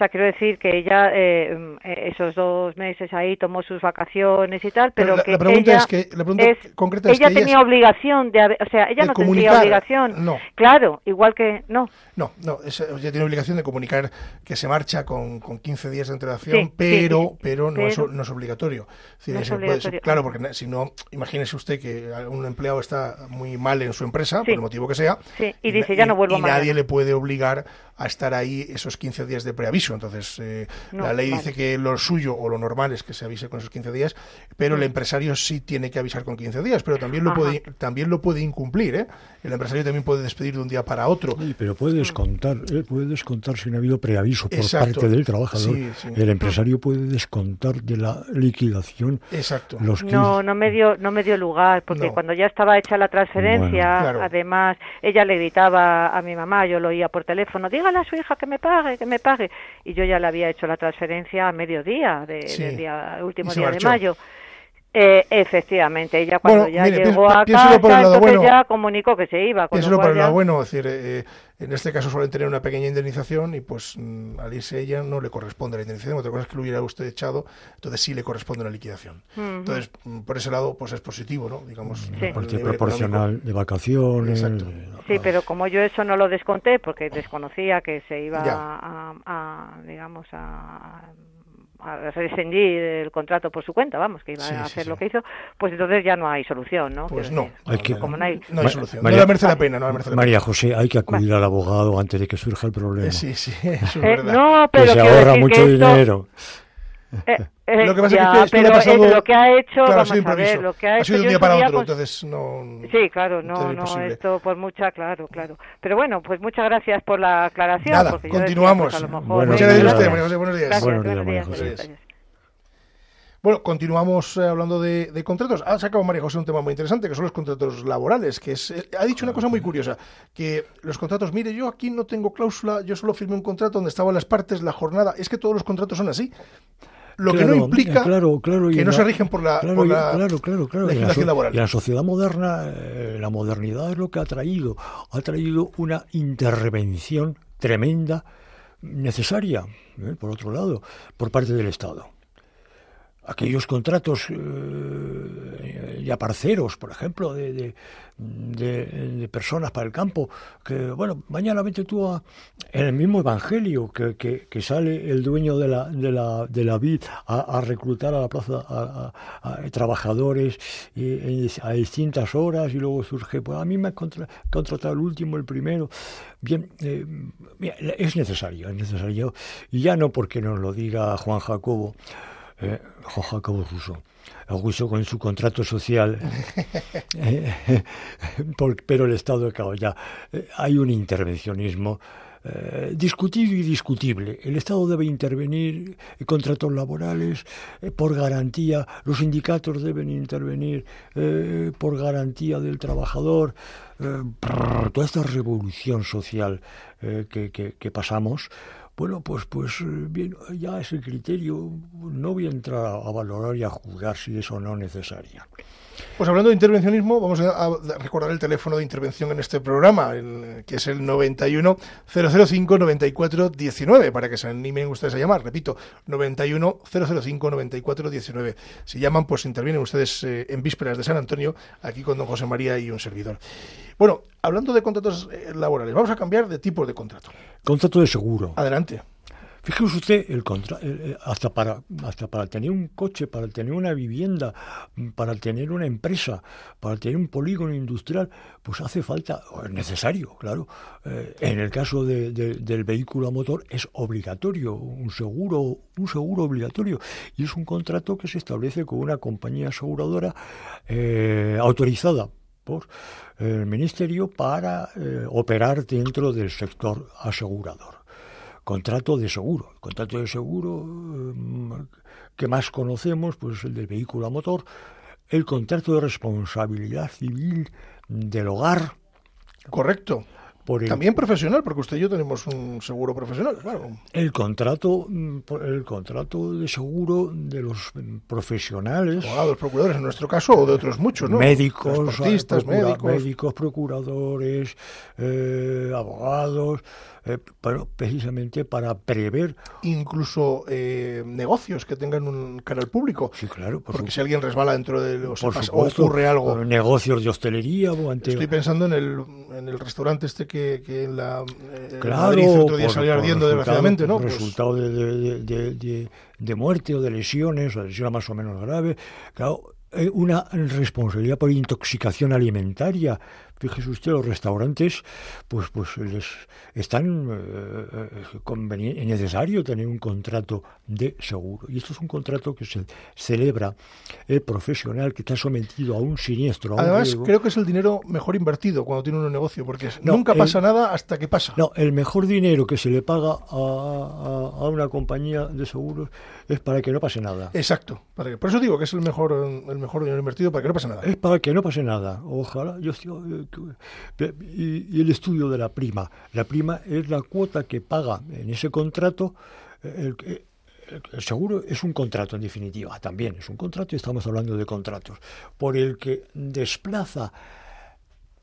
[SPEAKER 6] sea, quiero decir que ella eh, eh, esos dos meses ahí tomó sus vacaciones y tal, pero,
[SPEAKER 1] la,
[SPEAKER 6] que
[SPEAKER 1] la pregunta
[SPEAKER 6] ella
[SPEAKER 1] es que la pregunta
[SPEAKER 6] es-
[SPEAKER 1] concreta es
[SPEAKER 6] ella
[SPEAKER 1] que ella
[SPEAKER 6] tenía
[SPEAKER 1] es-
[SPEAKER 6] obligación de, haber- o sea, ella no tendría obligación.
[SPEAKER 1] no.
[SPEAKER 6] Claro, igual que no.
[SPEAKER 1] No, no, es- ella tiene obligación de comunicar que se marcha con, con 15 días de antelación,
[SPEAKER 6] Sí,
[SPEAKER 1] pero,
[SPEAKER 6] sí, sí.
[SPEAKER 1] pero, no, es, no es obligatorio. Decir,
[SPEAKER 6] No es
[SPEAKER 1] puede- claro, porque si no, imagínese usted que un empleado está muy mal en su empresa, por el motivo que sea,
[SPEAKER 6] y dice, "Ya no vuelvo
[SPEAKER 1] y
[SPEAKER 6] mañana".
[SPEAKER 1] nadie le puede obligar a estar ahí esos 15 días de preaviso. Entonces, eh,
[SPEAKER 6] No,
[SPEAKER 1] la ley
[SPEAKER 6] vale.
[SPEAKER 1] dice que lo suyo o lo normal es que se avise con esos 15 días, pero el empresario sí tiene que avisar con 15 días, pero también lo,
[SPEAKER 6] Ajá.
[SPEAKER 1] puede, también lo puede incumplir. ¿eh? El empresario también puede despedir de un día para otro.
[SPEAKER 3] Sí, pero puede descontar, eh, puede descontar si no ha habido preaviso por
[SPEAKER 1] Exacto.
[SPEAKER 3] parte del trabajador.
[SPEAKER 1] Sí, sí.
[SPEAKER 3] El empresario puede descontar de la liquidación
[SPEAKER 1] Exacto.
[SPEAKER 3] los 15.
[SPEAKER 6] No, no me dio, no me dio lugar, porque
[SPEAKER 1] No.
[SPEAKER 6] cuando ya estaba hecha la transferencia,
[SPEAKER 1] Bueno. Claro.
[SPEAKER 6] además, ella le gritaba a mi mamá, yo lo oía por teléfono, dígale a su hija que me pague, que me pague, y yo ya le había hecho la transferencia a mediodía de,
[SPEAKER 1] Sí.
[SPEAKER 6] del día, el último día de mayo. Eh, efectivamente, ella cuando
[SPEAKER 1] Bueno,
[SPEAKER 6] ya
[SPEAKER 1] mire,
[SPEAKER 6] llegó a casa,
[SPEAKER 1] por el lado
[SPEAKER 6] entonces
[SPEAKER 1] bueno.
[SPEAKER 6] ya comunicó que se iba. Con lo
[SPEAKER 1] por
[SPEAKER 6] cual
[SPEAKER 1] el lado
[SPEAKER 6] ya-
[SPEAKER 1] bueno, es decir, eh, en este caso suelen tener una pequeña indemnización y pues mm, al irse ella no le corresponde la indemnización, otra cosa es que lo hubiera usted echado, entonces sí le corresponde una liquidación. Entonces, mm, por ese lado, pues es positivo, ¿no? Digamos,
[SPEAKER 6] Sí.
[SPEAKER 1] por
[SPEAKER 3] parte proporcional de vacaciones.
[SPEAKER 1] Exacto.
[SPEAKER 6] Sí, pero como yo eso no lo desconté porque desconocía que se iba a, a, digamos, a, a rescindir el contrato por su cuenta, vamos, que iba
[SPEAKER 1] Sí,
[SPEAKER 6] a
[SPEAKER 1] sí,
[SPEAKER 6] hacer
[SPEAKER 1] sí.
[SPEAKER 6] lo que hizo, pues entonces ya no hay solución, ¿no?
[SPEAKER 1] Pues
[SPEAKER 6] Quiero
[SPEAKER 1] no,
[SPEAKER 6] decir,
[SPEAKER 3] Hay que-
[SPEAKER 6] como no hay...
[SPEAKER 1] No hay solución.
[SPEAKER 3] María-
[SPEAKER 1] no le merece la pena, no le merece la
[SPEAKER 3] María José, hay que acudir al abogado antes de que surja el problema.
[SPEAKER 1] pena. Eh, sí, sí, eso es
[SPEAKER 6] Eh,
[SPEAKER 1] verdad.
[SPEAKER 6] no,
[SPEAKER 3] que
[SPEAKER 6] pero
[SPEAKER 3] se
[SPEAKER 6] quiero
[SPEAKER 3] ahorra
[SPEAKER 6] decir
[SPEAKER 3] mucho
[SPEAKER 6] que esto-
[SPEAKER 3] dinero.
[SPEAKER 6] Eh, eh,
[SPEAKER 1] Lo que pasa
[SPEAKER 6] ya,
[SPEAKER 1] es que esto le
[SPEAKER 6] pero
[SPEAKER 1] ha pasado-
[SPEAKER 6] eh, lo que ha hecho,
[SPEAKER 1] claro, ha
[SPEAKER 6] vamos
[SPEAKER 1] sido
[SPEAKER 6] a ver, lo que ha,
[SPEAKER 1] ha
[SPEAKER 6] hecho
[SPEAKER 1] sido de un día para otro,
[SPEAKER 6] con-
[SPEAKER 1] entonces no...
[SPEAKER 6] Sí, claro, no, no,
[SPEAKER 1] imposible.
[SPEAKER 6] esto por mucha, claro, claro. Pero bueno, pues muchas gracias por la aclaración.
[SPEAKER 1] Nada,
[SPEAKER 6] porque yo decía,
[SPEAKER 1] continuamos.
[SPEAKER 6] pues, a lo mejor,
[SPEAKER 3] Buenos
[SPEAKER 1] Muchas gracias a usted. María José, buenos días.
[SPEAKER 6] Gracias,
[SPEAKER 3] Buenos días,
[SPEAKER 6] buenos días, días.
[SPEAKER 1] Bueno, continuamos eh, hablando de, de contratos. Ha sacado María José un tema muy interesante, que son los contratos laborales, que es, eh, ha dicho una cosa muy curiosa, que los contratos, mire, yo aquí no tengo cláusula, yo solo firmé un contrato donde estaban las partes, la jornada, es que todos los contratos son así. Lo que no implica
[SPEAKER 3] claro, claro, y
[SPEAKER 1] que no
[SPEAKER 3] la-
[SPEAKER 1] se rigen por la, por la
[SPEAKER 3] la
[SPEAKER 1] legislación laboral.
[SPEAKER 3] y la sociedad moderna, eh, la modernidad es lo que ha traído. Ha traído una intervención tremenda, necesaria, eh, por otro lado, por parte del Estado. Aquellos contratos eh, ya parceros, por ejemplo, de, de, personas para el campo, que, bueno, mañana vete tú a, en el mismo evangelio que, que- sale el dueño de la, de la, de la vid a, a reclutar a la plaza a, trabajadores y- a distintas horas y luego surge, pues a mí me ha contra- contratado el último, el primero. Bien, eh, es necesario, es necesario, y ya no porque nos lo diga Juan Jacobo, eh, Joja Cabo Russo. Russo con su contrato social, eh, por- pero el Estado, claro, ya eh, hay un intervencionismo eh, discutido y discutible. El Estado debe intervenir en contratos laborales eh, por garantía, los sindicatos deben intervenir eh, por garantía del trabajador. eh, toda esta revolución social eh, que, que- que pasamos, bueno, pues, pues eh, bien, ya es el criterio. No voy a entrar a, valorar y a juzgar si es o no necesaria.
[SPEAKER 1] Pues hablando de intervencionismo, vamos a, a recordar el teléfono de intervención en este programa, el- que es el 91 005 94 19, para que se animen ustedes a llamar. Repito, 91 005 94 19. Si llaman, pues intervienen ustedes eh, en vísperas de San Antonio, aquí con don José María y un servidor. Bueno, hablando de contratos eh, laborales, vamos a cambiar de tipo de contrato.
[SPEAKER 3] Contrato de seguro.
[SPEAKER 1] Adelante.
[SPEAKER 3] Fíjese usted, el contra- el- el- hasta, para, hasta para tener un coche, para tener una vivienda, para tener una empresa, para tener un polígono industrial, pues hace falta, o es necesario, claro. Eh, en el caso de- de- del vehículo a motor es obligatorio, un seguro, un seguro obligatorio. Y es un contrato que se establece con una compañía aseguradora eh, autorizada por el Ministerio para eh, operar dentro del sector asegurador contrato de seguro. El contrato de seguro eh, que más conocemos, pues el del vehículo a motor, el contrato de responsabilidad civil del hogar,
[SPEAKER 1] Correcto.
[SPEAKER 3] Por el,
[SPEAKER 1] También profesional, porque usted y yo tenemos un seguro profesional, claro.
[SPEAKER 3] el contrato, el contrato de seguro de los profesionales,
[SPEAKER 1] Abogados, procuradores, en nuestro caso, o de otros muchos, ¿no?
[SPEAKER 3] médicos, procura-
[SPEAKER 1] médicos.
[SPEAKER 3] médicos, procuradores, eh, abogados, eh, pero precisamente para prever,
[SPEAKER 1] incluso eh, negocios que tengan un canal público.
[SPEAKER 3] sí, claro, por,
[SPEAKER 1] Porque
[SPEAKER 3] su-
[SPEAKER 1] si alguien resbala dentro de los o ocurre algo.
[SPEAKER 3] negocios de hostelería o ante
[SPEAKER 1] Estoy pensando en el, en el restaurante este que, que en la eh,
[SPEAKER 3] Claro,
[SPEAKER 1] Madrid otro día
[SPEAKER 3] por-
[SPEAKER 1] salió ardiendo
[SPEAKER 3] resultado-
[SPEAKER 1] desgraciadamente, ¿no? Pues,
[SPEAKER 3] resultado de, de- de- de- de muerte o de lesiones, o de lesiones más o menos graves. Claro, eh, una responsabilidad por intoxicación alimentaria. Fíjese usted, los restaurantes, pues, pues les están eh, eh, necesario tener un contrato de seguro. Y esto es un contrato que se celebra el profesional que está sometido a un siniestro, a
[SPEAKER 1] Además, creo que es el dinero mejor invertido cuando tiene un negocio, porque
[SPEAKER 3] No,
[SPEAKER 1] nunca
[SPEAKER 3] el-
[SPEAKER 1] pasa nada hasta que pasa.
[SPEAKER 3] No, el mejor dinero que se le paga a, a- a una compañía de seguros es para que no pase nada.
[SPEAKER 1] Exacto. para que- por eso digo que es el mejor, el mejor dinero invertido para que no pase nada.
[SPEAKER 3] Es para que no pase nada. Ojalá. Yo, estoy- eh, que- y, el estudio de la prima. La prima es la cuota que paga en ese contrato. eh, el- el seguro es un contrato, en definitiva. También es un contrato y estamos hablando de contratos. Por el que desplaza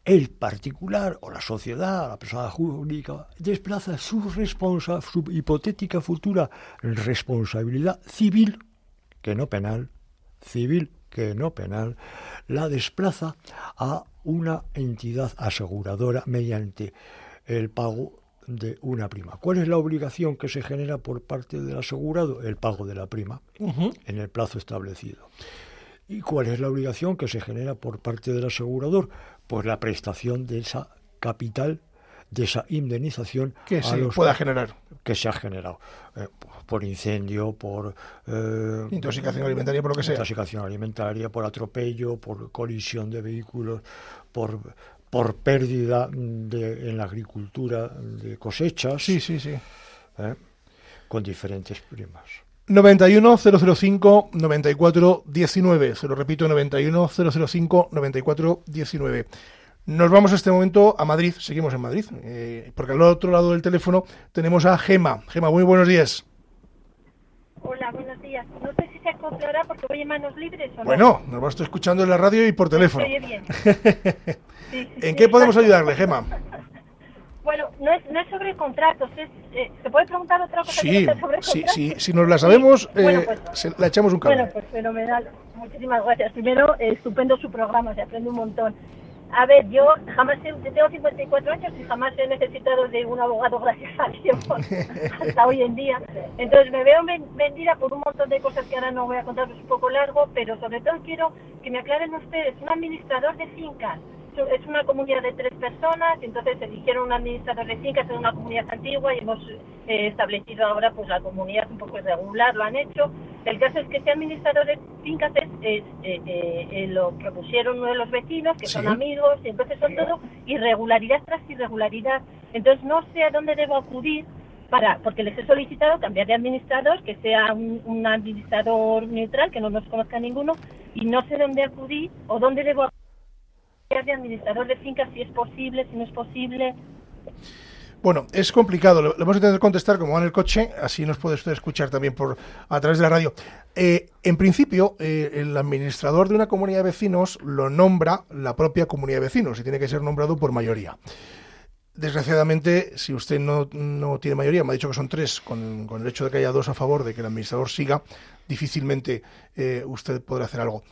[SPEAKER 3] el particular o la sociedad, la persona jurídica, desplaza su, responsa, su hipotética futura responsabilidad civil, que no penal, civil, que no penal, la desplaza a una entidad aseguradora mediante el pago de una prima. ¿Cuál es la obligación que se genera por parte del asegurado? El pago de la prima en el plazo establecido. ¿Y cuál es la obligación que se genera por parte del asegurador? Pues la prestación de esa capital, de esa indemnización
[SPEAKER 1] Que
[SPEAKER 3] a
[SPEAKER 1] se
[SPEAKER 3] los
[SPEAKER 1] pueda generar.
[SPEAKER 3] que se ha generado eh, por incendio, por eh,
[SPEAKER 1] Intoxicación alimentaria, por lo que sea.
[SPEAKER 3] intoxicación alimentaria, por atropello, por colisión de vehículos, por por pérdida de, en la agricultura de cosechas,
[SPEAKER 1] Sí, sí, sí.
[SPEAKER 3] ¿eh? con diferentes primas.
[SPEAKER 1] 91 005 94 19. Se lo repito, 91 005 94 19. Nos vamos a este momento a Madrid. Seguimos en Madrid. eh, porque al otro lado del teléfono tenemos a Gema. Gema, muy buenos días.
[SPEAKER 8] Hola, buenos días. No sé si se acoplará porque voy en manos libres o no.
[SPEAKER 1] Bueno, nos va a estar escuchando en la radio y por teléfono.
[SPEAKER 8] Oye bien. Sí, sí,
[SPEAKER 1] ¿En
[SPEAKER 8] sí.
[SPEAKER 1] qué podemos ayudarle, Gema?
[SPEAKER 8] Bueno, no es, no es sobre contratos. Es, eh, ¿Se puede preguntar otra cosa que
[SPEAKER 1] Sí,
[SPEAKER 8] no sea sobre
[SPEAKER 1] sí, sí, si nos la sabemos,
[SPEAKER 8] Sí. Bueno,
[SPEAKER 1] eh,
[SPEAKER 8] pues-
[SPEAKER 1] se- la echamos un cable.
[SPEAKER 8] Bueno, pues fenomenal. Muchísimas gracias. Primero, eh, estupendo su programa, se aprende un montón. A ver, yo jamás he, tengo 54 años y jamás he necesitado de un abogado, gracias a Dios, hasta hoy en día. Entonces me veo ven- vendida por un montón de cosas que ahora no voy a contar, es un poco largo, pero sobre todo quiero que me aclaren ustedes, un administrador de fincas. Es una comunidad de tres personas, entonces eligieron un administrador de fincas en una comunidad antigua y hemos eh, establecido ahora pues la comunidad un poco irregular, lo han hecho. El caso es que este administrador de fincas es, es, eh, eh, eh, lo propusieron uno de los vecinos, que son amigos, y entonces son todo irregularidad tras irregularidad. Entonces no sé a dónde debo acudir para, porque les he solicitado cambiar de administrador, que sea un, un administrador neutral, que no nos conozca ninguno, y no sé dónde acudir o dónde debo acudir cambiar de administrador de fincas, si es posible, si no es posible.
[SPEAKER 1] Bueno, es complicado. Lo, vamos a intentar contestar como va en el coche, así nos puede usted escuchar también por a través de la radio. Eh, en principio, eh, el administrador de una comunidad de vecinos lo nombra la propia comunidad de vecinos y tiene que ser nombrado por mayoría. Desgraciadamente, si usted no, no tiene mayoría, me ha dicho que son tres, con, con el hecho de que haya dos a favor de que el administrador siga, difícilmente eh, usted podrá hacer algo.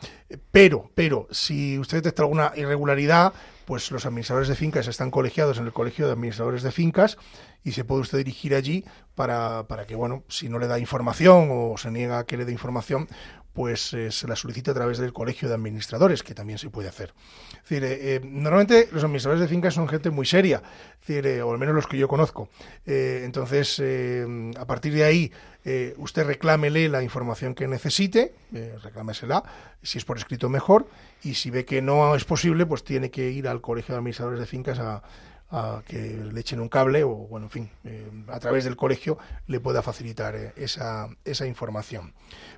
[SPEAKER 1] Pero, pero, si usted detecta alguna irregularidad, pues los administradores de fincas están colegiados en el Colegio de Administradores de Fincas y se puede usted dirigir allí para, para que, bueno, si no le da información o se niega a que le dé información, pues eh, se la solicite a través del Colegio de Administradores, que también se puede hacer. Eh, normalmente los administradores de fincas son gente muy seria, es o al menos los que yo conozco. Entonces, a partir de ahí, eh, usted reclámele la información que necesite, eh, reclámesela, si es por escrito mejor, y si ve que no es posible, pues tiene que ir al Colegio de Administradores de Fincas a, que le echen un cable o, bueno, en fin, eh, a través del colegio le pueda facilitar esa, esa información.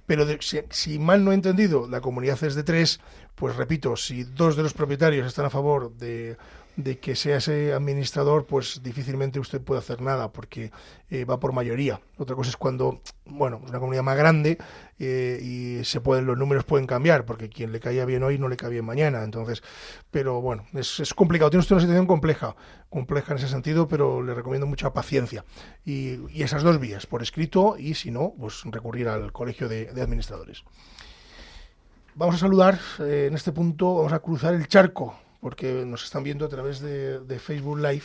[SPEAKER 1] Pero si mal no he entendido, la comunidad es de tres, pues repito, si dos de los propietarios están a favor de, de que sea ese administrador, pues difícilmente usted puede hacer nada porque eh, va por mayoría. Otra cosa es cuando, bueno, es una comunidad más grande eh, y se pueden, los números pueden cambiar porque quien le caía bien hoy no le cae bien mañana. Entonces, pero bueno, es, complicado. Tiene usted una situación compleja, compleja en ese sentido, pero le recomiendo mucha paciencia. Y, y esas dos vías, por escrito y si no, pues recurrir al colegio de, de administradores. Vamos a saludar eh, en este punto, vamos a cruzar el charco, porque nos están viendo a través de, de Facebook Live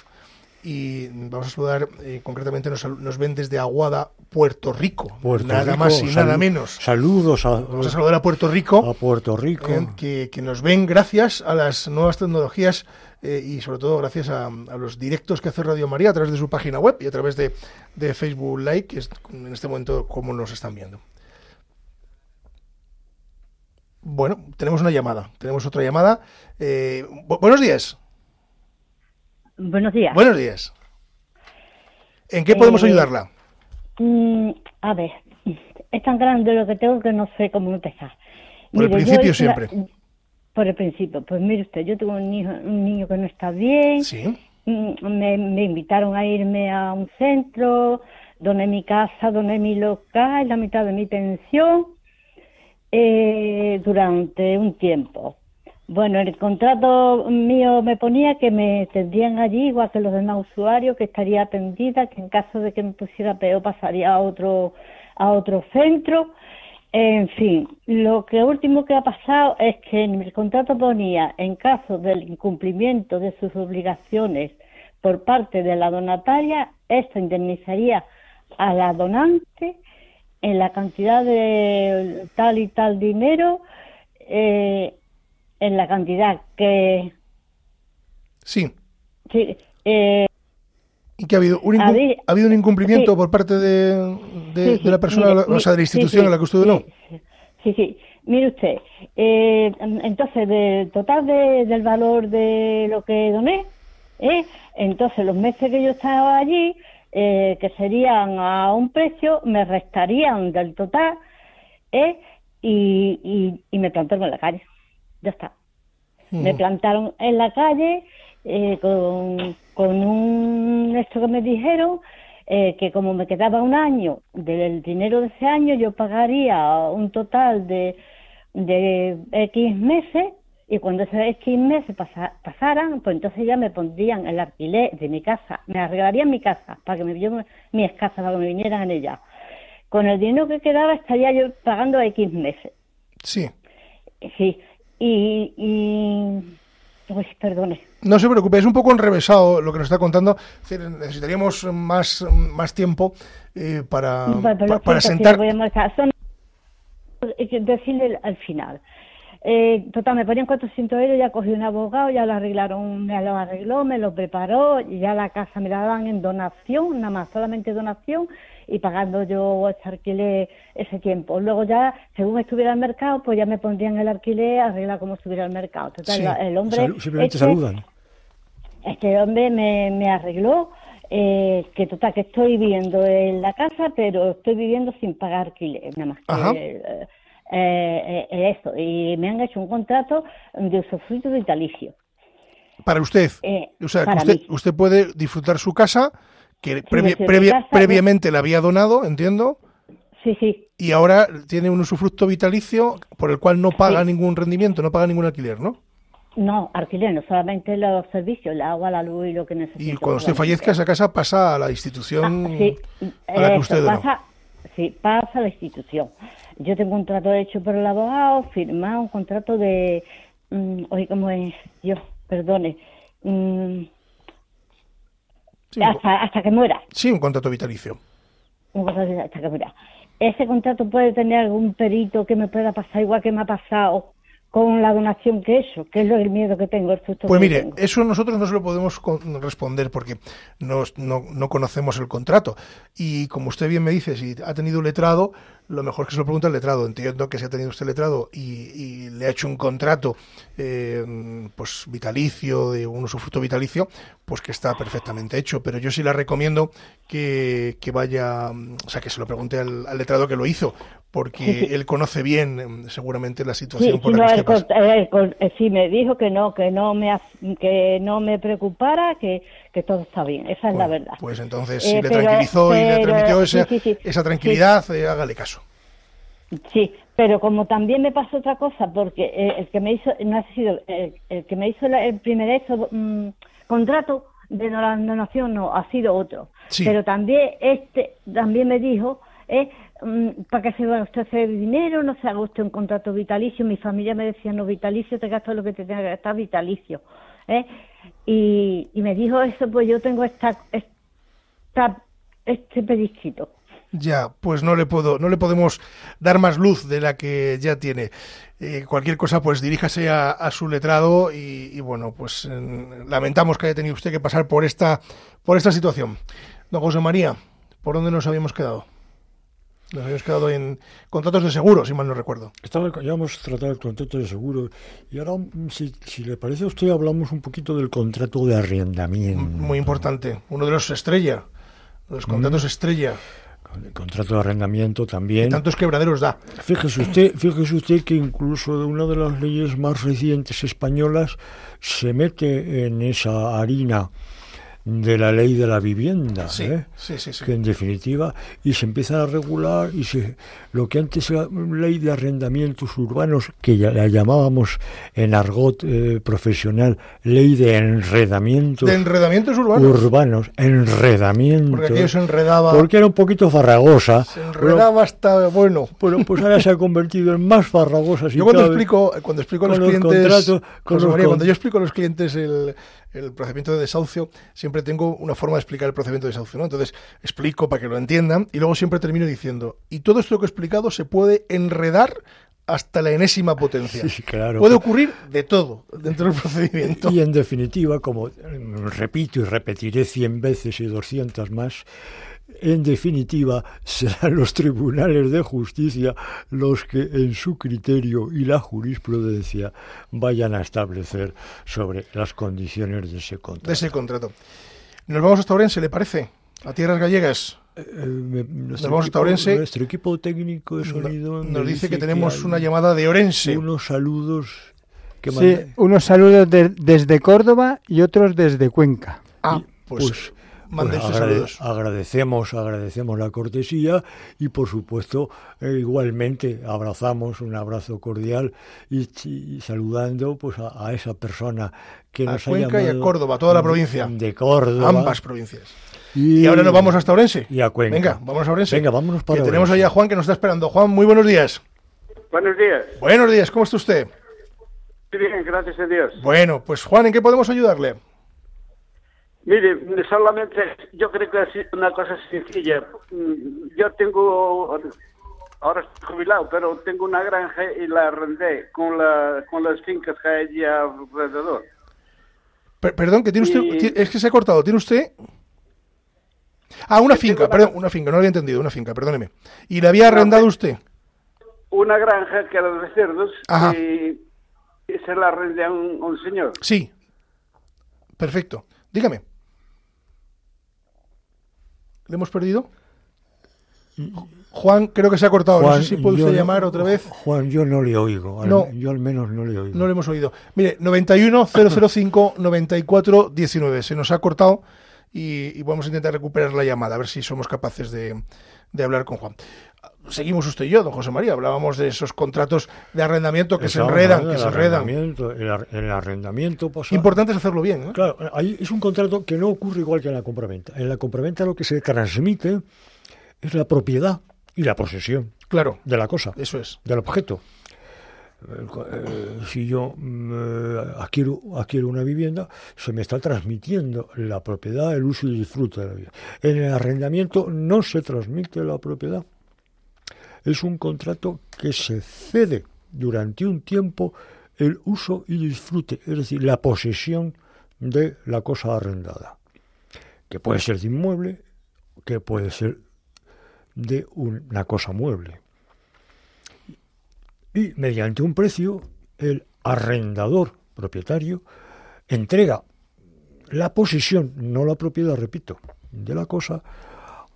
[SPEAKER 1] y vamos a saludar, eh, concretamente nos, nos ven desde Aguada, Puerto Rico,
[SPEAKER 3] Puerto
[SPEAKER 1] nada
[SPEAKER 3] Rico,
[SPEAKER 1] más y nada menos.
[SPEAKER 3] Saludos a,
[SPEAKER 1] Vamos a saludar a Puerto Rico,
[SPEAKER 3] a Puerto Rico.
[SPEAKER 1] eh, que, que nos ven gracias a las nuevas tecnologías eh, y sobre todo gracias a, a los directos que hace Radio María a través de su página web y a través de, de Facebook Live, que es en este momento como nos están viendo. Bueno, tenemos una llamada, tenemos otra llamada. Eh, bu- buenos días,
[SPEAKER 9] Buenos días.
[SPEAKER 1] buenos días. ¿En qué podemos
[SPEAKER 9] Eh,
[SPEAKER 1] ayudarla?
[SPEAKER 9] Mm, a ver, es tan grande lo que tengo que no sé cómo empezar.
[SPEAKER 1] Por el
[SPEAKER 9] Mire,
[SPEAKER 1] principio siempre.
[SPEAKER 9] Por el principio. Pues mire usted, yo tengo un, hijo, un niño que no está bien.
[SPEAKER 1] Sí,
[SPEAKER 9] Mm, Me, me invitaron a irme a un centro, doné mi casa, doné mi local, la mitad de mi pensión, eh, durante un tiempo. Bueno, el contrato mío me ponía que me tendrían allí, igual que los demás usuarios, que estaría atendida, que en caso de que me pusiera peor pasaría a otro, a otro centro. En fin, lo que último que ha pasado es que en el contrato ponía, en caso del incumplimiento de sus obligaciones por parte de la donataria, esto indemnizaría a la donante en la cantidad de tal y tal dinero, eh, en la cantidad que...
[SPEAKER 1] sí.
[SPEAKER 9] sí, eh,
[SPEAKER 1] ¿Y que ha habido un, incum- ha habido un incumplimiento
[SPEAKER 9] sí.
[SPEAKER 1] por parte de, de-
[SPEAKER 9] Sí, sí,
[SPEAKER 1] de la persona,
[SPEAKER 9] mire,
[SPEAKER 1] o sea, de la institución
[SPEAKER 9] sí,
[SPEAKER 1] a la que usted donó?
[SPEAKER 9] Sí, sí, sí. Mire usted, eh, entonces, del total de- del valor de lo que doné, ¿eh? entonces los meses que yo estaba allí, eh, que serían a un precio, me restarían del total ¿eh? y, y, y me plantaron en la calle. Ya está. Me
[SPEAKER 1] Ujú.
[SPEAKER 9] plantaron en la calle eh, con, con un esto que me dijeron eh, que como me quedaba un año del dinero de ese año yo pagaría un total de de X meses y cuando esos X meses pasa- pasaran pues entonces ya me pondrían el alquiler de mi casa me arreglarían mi casa para que me yo mi casa para que me vinieran en ella con el dinero que quedaba estaría yo pagando X meses
[SPEAKER 1] Sí.
[SPEAKER 9] Sí, y, y... Uy, perdone.
[SPEAKER 1] No se preocupe, es un poco enrevesado lo que nos está contando. Es decir, necesitaríamos más, más tiempo eh, para,
[SPEAKER 9] Bueno,
[SPEAKER 1] pa- para
[SPEAKER 9] siento, si
[SPEAKER 1] sentar.
[SPEAKER 9] que decirle al final. Eh, total, me ponían 400 euros, ya cogí un abogado, ya lo arreglaron, me lo arregló, me lo preparó, y ya la casa me la daban en donación, nada más, solamente donación, y pagando yo ese alquiler ese tiempo. Luego ya, según estuviera el mercado, pues ya me pondrían el alquiler, arreglar como estuviera el mercado. Total,
[SPEAKER 3] Sí.
[SPEAKER 9] el hombre...
[SPEAKER 3] Salu- simplemente
[SPEAKER 9] este-
[SPEAKER 3] saludan.
[SPEAKER 9] este hombre me, me arregló eh, que total que estoy viviendo en la casa pero estoy viviendo sin pagar alquiler nada más que
[SPEAKER 1] Ajá.
[SPEAKER 9] eh, eh, eh, eso y me han hecho un contrato de usufructo vitalicio
[SPEAKER 1] Para usted.
[SPEAKER 9] Eh,
[SPEAKER 1] o sea, que
[SPEAKER 9] para
[SPEAKER 1] usted,
[SPEAKER 9] mí.
[SPEAKER 1] usted puede disfrutar su casa, que
[SPEAKER 9] mi
[SPEAKER 1] previa-
[SPEAKER 9] casa,
[SPEAKER 1] previamente la había donado, entiendo,
[SPEAKER 9] sí sí
[SPEAKER 1] y ahora tiene un usufructo vitalicio por el cual no paga
[SPEAKER 9] Sí.
[SPEAKER 1] ningún rendimiento, no paga ningún alquiler, ¿no?
[SPEAKER 9] no alquiler no solamente los servicios el agua la luz y lo que necesito
[SPEAKER 1] Y cuando usted fallezca, esa casa pasa a la institución
[SPEAKER 9] Ah, sí,
[SPEAKER 1] a la que
[SPEAKER 9] eso,
[SPEAKER 1] usted donó.
[SPEAKER 9] pasa, sí, pasa a la institución. Yo tengo un contrato hecho por el abogado, firmado un contrato de, mm, oye, ¿cómo es? Dios, perdone,
[SPEAKER 1] Sí,
[SPEAKER 9] hasta, hasta que muera,
[SPEAKER 1] sí, un contrato vitalicio.
[SPEAKER 9] un contrato hasta que muera. Ese contrato puede tener algún perito que me pueda pasar igual que me ha pasado con la donación que hecho, que es lo el miedo que tengo, el susto
[SPEAKER 1] Pues
[SPEAKER 9] que
[SPEAKER 1] mire,
[SPEAKER 9] tengo.
[SPEAKER 1] eso nosotros no se lo podemos responder porque no, no- no conocemos el contrato. Y como usted bien me dice, si ha tenido letrado, lo mejor es que se lo pregunte al letrado. Entiendo que si ha tenido usted letrado y, y le ha hecho un contrato eh, pues vitalicio, de un usufructo vitalicio, pues que está perfectamente hecho. Pero yo sí le recomiendo que, que vaya, o sea, que se lo pregunte al, al letrado que lo hizo, porque
[SPEAKER 9] Sí, sí.
[SPEAKER 1] él conoce bien mm, seguramente la situación
[SPEAKER 9] sí,
[SPEAKER 1] por la
[SPEAKER 9] no,
[SPEAKER 1] que
[SPEAKER 9] el
[SPEAKER 1] usted pasa.
[SPEAKER 9] el eh, sí, me dijo que no, que no me, que no me preocupara, que, que todo está bien. Esa es la
[SPEAKER 1] Bueno,
[SPEAKER 9] verdad.
[SPEAKER 1] Pues entonces,
[SPEAKER 9] Eh,
[SPEAKER 1] si le
[SPEAKER 9] pero-
[SPEAKER 1] tranquilizó y le transmitió esa,
[SPEAKER 9] sí, sí.
[SPEAKER 1] esa tranquilidad, eh, hágale caso.
[SPEAKER 9] Sí, pero como también me pasó otra cosa, porque eh, el que me hizo, no ha sido, el, el que me hizo la- el primer eso, mm, contrato de la donación, no, ha sido otro.
[SPEAKER 1] Sí.
[SPEAKER 9] Pero también este, también me dijo, eh, mm, para que se va usted a hacer dinero, no se haga usted un contrato vitalicio. Mi familia me decía, no, vitalicio, te gastas lo que te tenga que gastar, vitalicio. ¿eh? Y, y me dijo eso, pues yo tengo esta, esta este pedisquito.
[SPEAKER 1] Ya, pues no le puedo, no le podemos dar más luz de la que ya tiene. Eh, cualquier cosa, pues diríjase a, su letrado y, y bueno, pues lamentamos que haya tenido usted que pasar por esta, por esta situación. Don José María, ¿por dónde nos habíamos quedado? Nos habíamos quedado en contratos de seguro, si mal no recuerdo.
[SPEAKER 3] Estaba, ya hemos tratado el contrato de seguro y ahora, mm, si, si le parece a usted, hablamos un poquito del contrato de arrendamiento.
[SPEAKER 1] Muy importante. Uno de los estrella, los contratos estrella.
[SPEAKER 3] El contrato de arrendamiento también.
[SPEAKER 1] Tantos quebraderos da.
[SPEAKER 3] Fíjese usted, fíjese usted que incluso de una de las leyes más recientes españolas se mete en esa harina de la ley de la vivienda,
[SPEAKER 1] Sí,
[SPEAKER 3] ¿eh?
[SPEAKER 1] sí, sí, sí.
[SPEAKER 3] que en definitiva y se empieza a regular y se lo que antes era ley de arrendamientos urbanos que ya la llamábamos en argot eh, profesional ley de enredamientos
[SPEAKER 1] De enredamientos urbanos.
[SPEAKER 3] urbanos enredamientos
[SPEAKER 1] Porque aquello se enredaba.
[SPEAKER 3] porque era un poquito farragosa
[SPEAKER 1] Se
[SPEAKER 3] Pero-
[SPEAKER 1] enredaba hasta, bueno.
[SPEAKER 3] bueno, pues ahora se ha convertido en más farragosa. si
[SPEAKER 1] Yo cuando
[SPEAKER 3] cabe.
[SPEAKER 1] explico, cuando explico a los
[SPEAKER 3] los
[SPEAKER 1] clientes,
[SPEAKER 3] contratos, con los
[SPEAKER 1] María,
[SPEAKER 3] con-
[SPEAKER 1] cuando yo explico a los clientes el, el procedimiento de desahucio, siempre tengo una forma de explicar el procedimiento de desahucio, ¿no? Entonces explico para que lo entiendan y luego siempre termino diciendo, y todo esto que he se puede enredar hasta la enésima potencia.
[SPEAKER 3] Sí, claro.
[SPEAKER 1] Puede ocurrir de todo dentro del procedimiento.
[SPEAKER 3] Y en definitiva, como repito y repetiré 100 veces y 200 más, en definitiva serán los tribunales de justicia los que en su criterio y la jurisprudencia vayan a establecer sobre las condiciones de ese contrato.
[SPEAKER 1] de ese contrato. Nos vamos hasta Orense, ¿le parece? A tierras gallegas.
[SPEAKER 3] Eh, me- nuestro, equipo,
[SPEAKER 1] Orense.
[SPEAKER 3] nuestro equipo técnico de sonido
[SPEAKER 1] Nos dice que tenemos una llamada de Orense.
[SPEAKER 3] unos saludos que
[SPEAKER 10] Sí, unos saludos de- desde Córdoba y otros desde Cuenca.
[SPEAKER 1] Ah, pues,
[SPEAKER 3] pues,
[SPEAKER 1] mande
[SPEAKER 3] pues agrade-
[SPEAKER 1] saludos.
[SPEAKER 3] agradecemos, agradecemos la cortesía y por supuesto eh, igualmente abrazamos un abrazo cordial y, y saludando pues a, a esa persona que
[SPEAKER 1] A
[SPEAKER 3] nos
[SPEAKER 1] Cuenca
[SPEAKER 3] ha
[SPEAKER 1] y a
[SPEAKER 3] llamado
[SPEAKER 1] Córdoba, toda la provincia.
[SPEAKER 3] de Córdoba
[SPEAKER 1] Ambas provincias. Y ahora nos vamos hasta Orense.
[SPEAKER 3] y a Cuenca.
[SPEAKER 1] Venga, vamos a Orense.
[SPEAKER 3] Venga, vámonos para
[SPEAKER 1] Que tenemos ahí a Juan que nos está esperando. Juan, muy buenos días.
[SPEAKER 11] Buenos días.
[SPEAKER 1] Buenos días, ¿cómo está usted?
[SPEAKER 11] Muy bien, gracias a Dios.
[SPEAKER 1] Bueno, pues Juan, ¿en qué podemos ayudarle?
[SPEAKER 11] Mire, solamente yo creo que es una cosa sencilla. Mm, Yo tengo ahora estoy jubilado, pero tengo una granja y la arrendé con, la, con las fincas que hay allí alrededor.
[SPEAKER 1] Per- perdón, que tiene usted.
[SPEAKER 11] Y-
[SPEAKER 1] Es que se ha cortado. ¿Tiene usted.? Ah, una finca, perdón, una finca, no lo había entendido, una finca, perdóneme. ¿Y le había arrendado usted?
[SPEAKER 11] Una granja que era de cerdos
[SPEAKER 1] Ajá.
[SPEAKER 11] y, se la arrendé a un, a un señor.
[SPEAKER 1] Sí. Perfecto. Dígame. ¿Le hemos perdido? Juan, creo que se ha cortado. no
[SPEAKER 3] Juan,
[SPEAKER 1] sé si puede usted
[SPEAKER 3] no-
[SPEAKER 1] llamar otra vez.
[SPEAKER 3] Juan, yo no le oigo.
[SPEAKER 1] No.
[SPEAKER 3] Yo al menos no le oigo.
[SPEAKER 1] No lo hemos oído. Mire, 91 005 94 19. Se nos ha cortado y, y vamos a intentar recuperar la llamada, a ver si somos capaces de, de hablar con Juan. Seguimos usted y yo, don José María. Hablábamos de esos contratos de arrendamiento que se enredan, que se enredan.
[SPEAKER 3] El, ar- el arrendamiento pasa-
[SPEAKER 1] Importante es hacerlo bien. ¿eh?
[SPEAKER 3] Claro, ahí es un contrato que no ocurre igual que en la compraventa. En la compraventa lo que se transmite es la propiedad y la posesión
[SPEAKER 1] Claro,
[SPEAKER 3] de la cosa,
[SPEAKER 1] eso es.
[SPEAKER 3] del objeto. Eh, si yo mm, eh, adquiero, adquiero una vivienda, se me está transmitiendo la propiedad, el uso y disfrute de la vivienda. En el arrendamiento no se transmite la propiedad. Es un contrato que se cede durante un tiempo el uso y disfrute, es decir, la posesión de la cosa arrendada, que puede ser de inmueble, que puede ser de una cosa mueble. Y mediante un precio el arrendador propietario entrega la posesión, no la propiedad, repito, de la cosa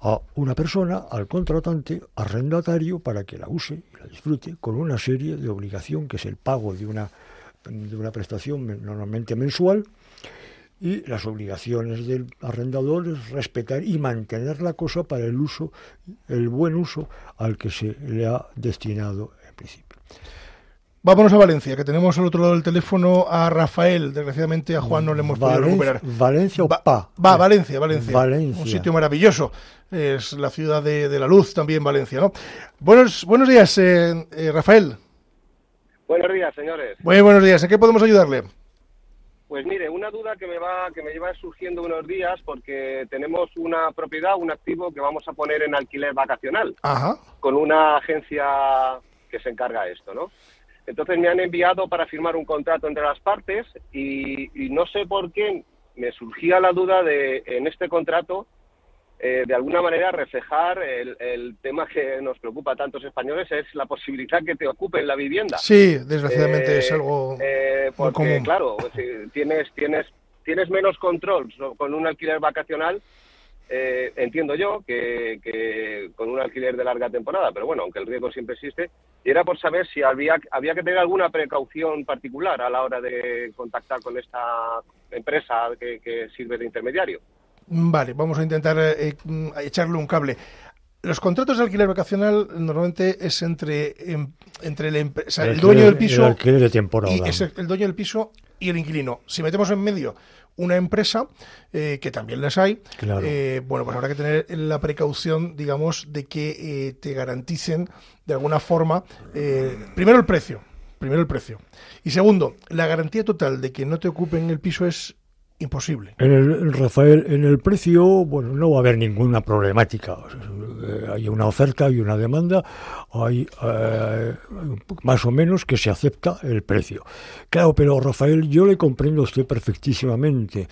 [SPEAKER 3] a una persona, al contratante, arrendatario, para que la use y la disfrute con una serie de obligación, que es el pago de una, de una prestación men- normalmente mensual, y las obligaciones del arrendador es respetar y mantener la cosa para el uso, el buen uso al que se le ha destinado en principio.
[SPEAKER 1] Vámonos a Valencia, que tenemos al otro lado del teléfono a Rafael. Desgraciadamente a Juan no le hemos podido recuperar.
[SPEAKER 3] Valencia o
[SPEAKER 1] Va, va, Valencia, Valencia.
[SPEAKER 3] Valencia.
[SPEAKER 1] Un sitio maravilloso. Es la ciudad de, de la luz también, Valencia, ¿no? Buenos, buenos días, eh, eh, Rafael.
[SPEAKER 12] Buenos días, señores.
[SPEAKER 1] Muy buenos días. ¿En qué podemos ayudarle?
[SPEAKER 12] Pues mire, una duda que me va que me lleva surgiendo unos días porque tenemos una propiedad, un activo que vamos a poner en alquiler vacacional
[SPEAKER 1] Ajá.
[SPEAKER 12] con una agencia que se encarga de esto, ¿no? Entonces me han enviado para firmar un contrato entre las partes y, y no sé por qué me surgía la duda de en este contrato eh, de alguna manera reflejar el, el tema que nos preocupa a tantos españoles es la posibilidad que te ocupen la vivienda.
[SPEAKER 1] Sí, desgraciadamente
[SPEAKER 12] Eh,
[SPEAKER 1] es algo
[SPEAKER 12] eh,
[SPEAKER 1] muy
[SPEAKER 12] porque
[SPEAKER 1] común.
[SPEAKER 12] claro, tienes tienes tienes menos control con un alquiler vacacional. Eh, entiendo yo que, que con un alquiler de larga temporada, pero bueno, aunque el riesgo siempre existe, y era por saber si había había que tener alguna precaución particular a la hora de contactar con esta empresa que, que sirve de intermediario.
[SPEAKER 1] Vale, vamos a intentar eh, mm, echarle un cable. Los contratos de alquiler vacacional normalmente es entre, em- entre el, empre- o sea, el
[SPEAKER 3] alquiler-
[SPEAKER 1] dueño del piso
[SPEAKER 3] el alquiler de temporada.
[SPEAKER 1] y es el dueño del piso y el inquilino. Si metemos en medio una empresa, eh, que también las hay,
[SPEAKER 3] Claro.
[SPEAKER 1] eh, bueno, pues habrá que tener la precaución, digamos, de que eh, te garanticen de alguna forma, primero el precio, primero el precio. Y segundo, la garantía total de que no te ocupen el piso es imposible.
[SPEAKER 3] En el, Rafael, en el precio, bueno, no va a haber ninguna problemática. Eh, Hay una oferta y una demanda, hay eh, más o menos que se acepta el precio. Claro, pero Rafael, yo le comprendo a usted perfectísimamente.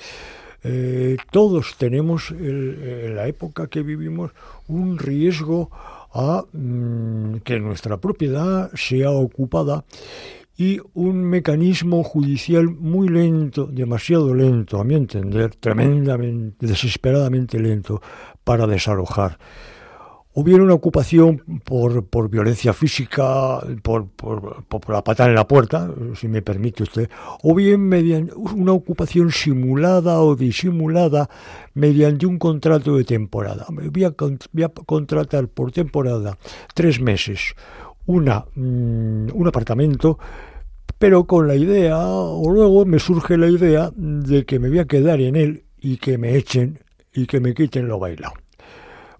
[SPEAKER 3] Eh, todos tenemos en la época que vivimos un riesgo a mm, que nuestra propiedad sea ocupada y un mecanismo judicial muy lento, demasiado lento, a mi entender, tremendamente, desesperadamente lento para desalojar. Bien una ocupación por, por violencia física, por, por, por la patada en la puerta, si me permite usted, o bien mediante una ocupación simulada o disimulada mediante un contrato de temporada. Voy a, voy a contratar por temporada tres meses una, mm, un apartamento, pero con la idea, o luego me surge la idea de que me voy a quedar en él y que me echen y que me quiten lo bailado.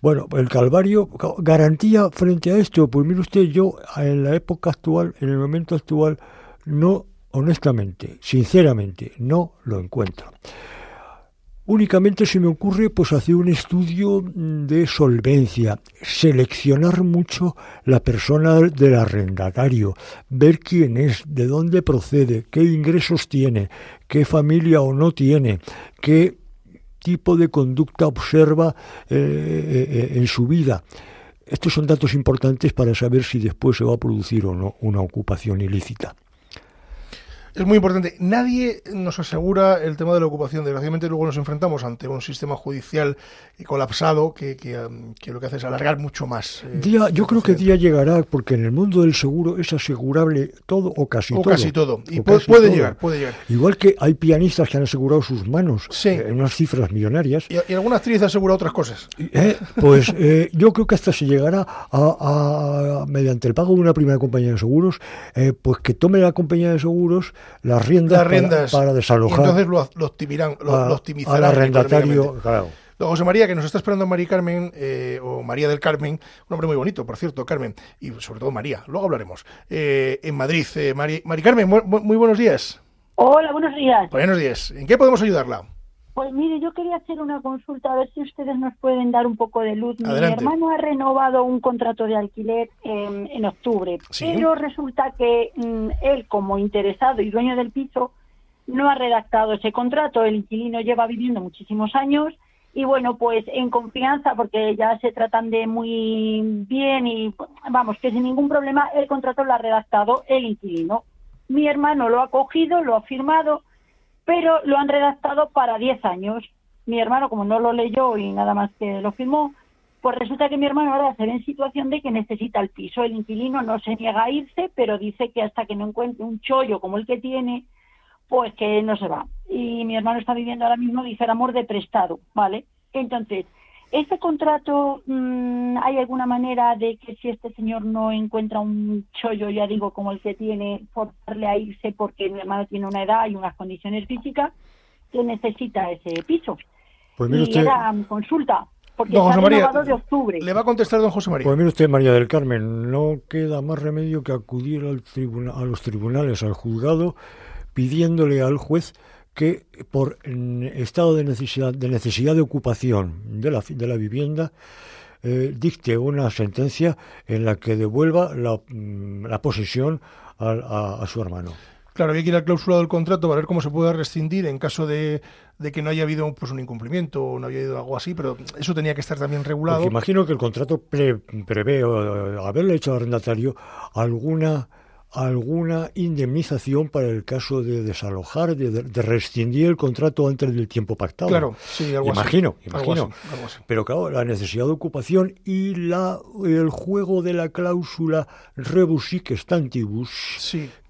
[SPEAKER 3] Bueno, el Calvario, ca- garantía frente a esto, pues mire usted, yo en la época actual, en el momento actual, no, honestamente, sinceramente, no lo encuentro. Únicamente se me ocurre pues hacer un estudio de solvencia, seleccionar mucho la persona del arrendatario, ver quién es, de dónde procede, qué ingresos tiene, qué familia o no tiene, qué tipo de conducta observa eh, eh, eh, en su vida. Estos son datos importantes para saber si después se va a producir o no una ocupación ilícita.
[SPEAKER 1] Es muy importante. Nadie nos asegura el tema de la ocupación. Desgraciadamente luego nos enfrentamos ante un sistema judicial colapsado que, que, um, que lo que hace es alargar mucho más. eh,
[SPEAKER 3] Día, yo creo que día llegará porque en el mundo del seguro es asegurable todo o casi
[SPEAKER 1] O
[SPEAKER 3] todo.
[SPEAKER 1] casi todo. Y
[SPEAKER 3] O casi
[SPEAKER 1] puede
[SPEAKER 3] todo.
[SPEAKER 1] llegar, puede llegar.
[SPEAKER 3] Igual que hay pianistas que han asegurado sus manos eh, en unas cifras millonarias.
[SPEAKER 1] Y, y alguna actriz asegura otras cosas.
[SPEAKER 3] Eh, pues yo creo que hasta se llegará a, a- mediante el pago de una primera compañía de seguros, pues que tome la compañía de seguros las riendas,
[SPEAKER 1] Las
[SPEAKER 3] para-
[SPEAKER 1] riendas.
[SPEAKER 3] para, desalojar
[SPEAKER 1] Y entonces lo, lo optimirán, lo,
[SPEAKER 3] a-
[SPEAKER 1] lo optimizarán
[SPEAKER 3] al arrendatario. Claro.
[SPEAKER 1] Don José María, que nos está esperando María Carmen, eh, o María del Carmen, un hombre muy bonito, por cierto, Carmen, y sobre todo María, luego hablaremos, eh, en Madrid. Eh, Mari, Mari Carmen, mu- mu- muy buenos días.
[SPEAKER 13] Hola, buenos días.
[SPEAKER 1] Buenos días. ¿En qué podemos ayudarla?
[SPEAKER 13] Pues mire, yo quería hacer una consulta a ver si ustedes nos pueden dar un poco de luz.
[SPEAKER 1] Adelante.
[SPEAKER 13] Mi hermano ha renovado un contrato de alquiler en, en octubre,
[SPEAKER 1] Sí.
[SPEAKER 13] pero resulta que mm, él, como interesado y dueño del piso, no ha redactado ese contrato. El inquilino lleva viviendo muchísimos años y bueno, pues en confianza, porque ya se tratan de muy bien y vamos, que sin ningún problema el contrato lo ha redactado el inquilino. Mi hermano lo ha cogido, lo ha firmado, pero lo han redactado para 10 años. Mi hermano, como no lo leyó y nada más que lo firmó, pues resulta que mi hermano ahora se ve en situación de que necesita el piso. El inquilino no se niega a irse, pero dice que hasta que no encuentre un chollo como el que tiene, pues que no se va. Y mi hermano está viviendo ahora mismo, dice el amor de prestado, ¿vale? Entonces, ¿este contrato mm, hay alguna manera de que si este señor no encuentra un chollo, ya digo, como el que tiene, forzarle a irse porque mi hermano tiene una edad y unas condiciones físicas que necesita ese piso?
[SPEAKER 3] Pues mire
[SPEAKER 13] y
[SPEAKER 3] usted-
[SPEAKER 13] era mi consulta, porque
[SPEAKER 1] Don
[SPEAKER 13] está
[SPEAKER 1] José María,
[SPEAKER 13] de octubre.
[SPEAKER 1] Le va a contestar don José María.
[SPEAKER 3] Pues mire usted, María del Carmen, no queda más remedio que acudir al tribuna- a los tribunales, al juzgado, pidiéndole al juez que por estado de necesidad de, necesidad de ocupación de la, de la vivienda eh, dicte una sentencia en la que devuelva la, mm, la posesión al- a, a su hermano.
[SPEAKER 1] Claro, había que ir al cláusula del contrato para ver cómo se puede rescindir en caso de, de que no haya habido pues, un incumplimiento o no haya habido algo así, pero eso tenía que estar también regulado.
[SPEAKER 3] Porque imagino que el contrato pre- prevé eh, haberle hecho al arrendatario alguna alguna indemnización para el caso de desalojar, de, de rescindir el contrato antes del tiempo pactado.
[SPEAKER 1] Claro, sí, algo así.
[SPEAKER 3] imagino,
[SPEAKER 1] Algo
[SPEAKER 3] imagino.
[SPEAKER 1] así, algo así.
[SPEAKER 3] Pero claro, la necesidad de ocupación y la el juego de la cláusula rebus sic stantibus,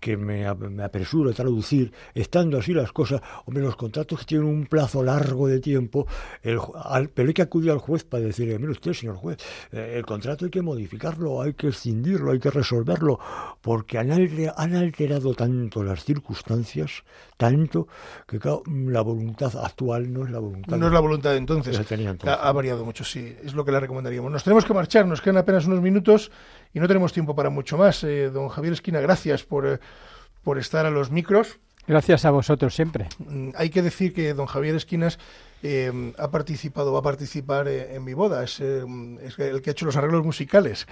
[SPEAKER 3] que me, me apresuro a traducir, estando así las cosas, hombre, los contratos tienen un plazo largo de tiempo, el al- pero hay que acudir al juez para decirle, mire usted, señor juez, eh, el contrato hay que modificarlo, hay que escindirlo, hay que resolverlo, porque han, han alterado tanto las circunstancias, tanto, que claro, la voluntad actual no es la voluntad.
[SPEAKER 1] No es la voluntad de entonces.
[SPEAKER 3] entonces.
[SPEAKER 1] Ha, ha variado mucho, sí. Es lo que le recomendaríamos. Nos tenemos que marchar, nos quedan apenas unos minutos y no tenemos tiempo para mucho más. Eh, don Javier Esquina, gracias por, eh, por estar a los micros.
[SPEAKER 10] Gracias a vosotros siempre.
[SPEAKER 1] Mm, Hay que decir que don Javier Esquinas eh, ha participado, va a participar eh, en mi boda. Es, eh, es el que ha hecho los arreglos musicales.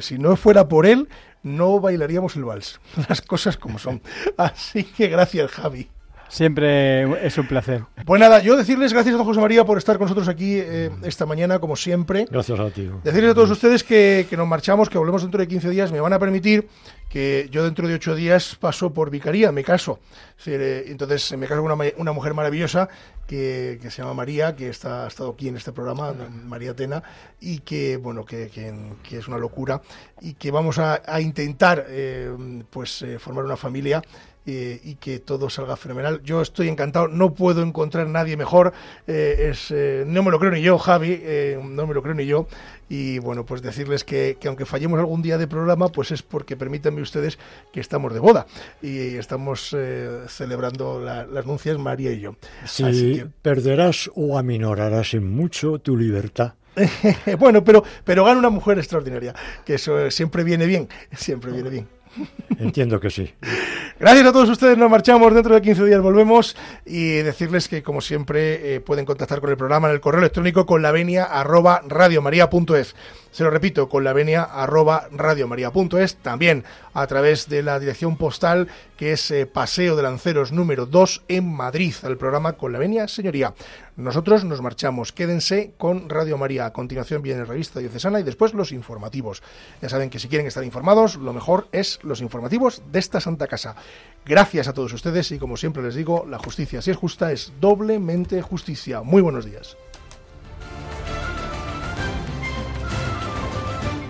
[SPEAKER 1] Si no fuera por él, no bailaríamos el vals. Las cosas como son. Así que gracias, Javi.
[SPEAKER 10] Siempre es un placer.
[SPEAKER 1] Pues nada, yo decirles gracias a don José María por estar con nosotros aquí eh, esta mañana, como siempre.
[SPEAKER 3] Gracias a ti.
[SPEAKER 1] Decirles a todos ustedes que, que nos marchamos, que volvemos dentro de 15 días. Me van a permitir que yo dentro de 8 días paso por vicaría, me caso. Decir, eh, entonces me caso con una, mujer maravillosa que, que se llama María, que está, ha estado aquí en este programa, María Tena, y que, bueno, que, que- que es una locura y que vamos a, a intentar eh, pues eh, formar una familia eh, y que todo salga fenomenal. Yo estoy encantado, no puedo encontrar nadie mejor, eh, es, eh, no me lo creo ni yo, Javi, eh, no me lo creo ni yo. Y bueno, pues decirles que, que aunque fallemos algún día de programa, pues es porque permítanme ustedes que estamos de boda y estamos celebrando la- las nuncias María y yo.
[SPEAKER 3] Si
[SPEAKER 1] Así que-
[SPEAKER 3] perderás o aminorarás en mucho tu libertad.
[SPEAKER 1] bueno, pero, pero gana una mujer extraordinaria, que eso siempre viene bien, siempre viene bien.
[SPEAKER 3] Entiendo que sí.
[SPEAKER 1] Gracias a todos ustedes, nos marchamos, dentro de 15 días volvemos y decirles que como siempre eh, pueden contactar con el programa en el correo electrónico con la venia arroba radiomaria.es. Se lo repito, con la venia arroba radiomaria.es, también a través de la dirección postal que es eh, Paseo de Lanceros número 2 en Madrid, al programa con la venia, señoría. Nosotros nos marchamos, quédense con Radio María. A continuación viene Revista Diocesana y después los informativos. Ya saben que si quieren estar informados, lo mejor es los informativos de esta Santa Casa. Gracias a todos ustedes y como siempre les digo, la justicia, si es justa, es doblemente justicia. Muy buenos días.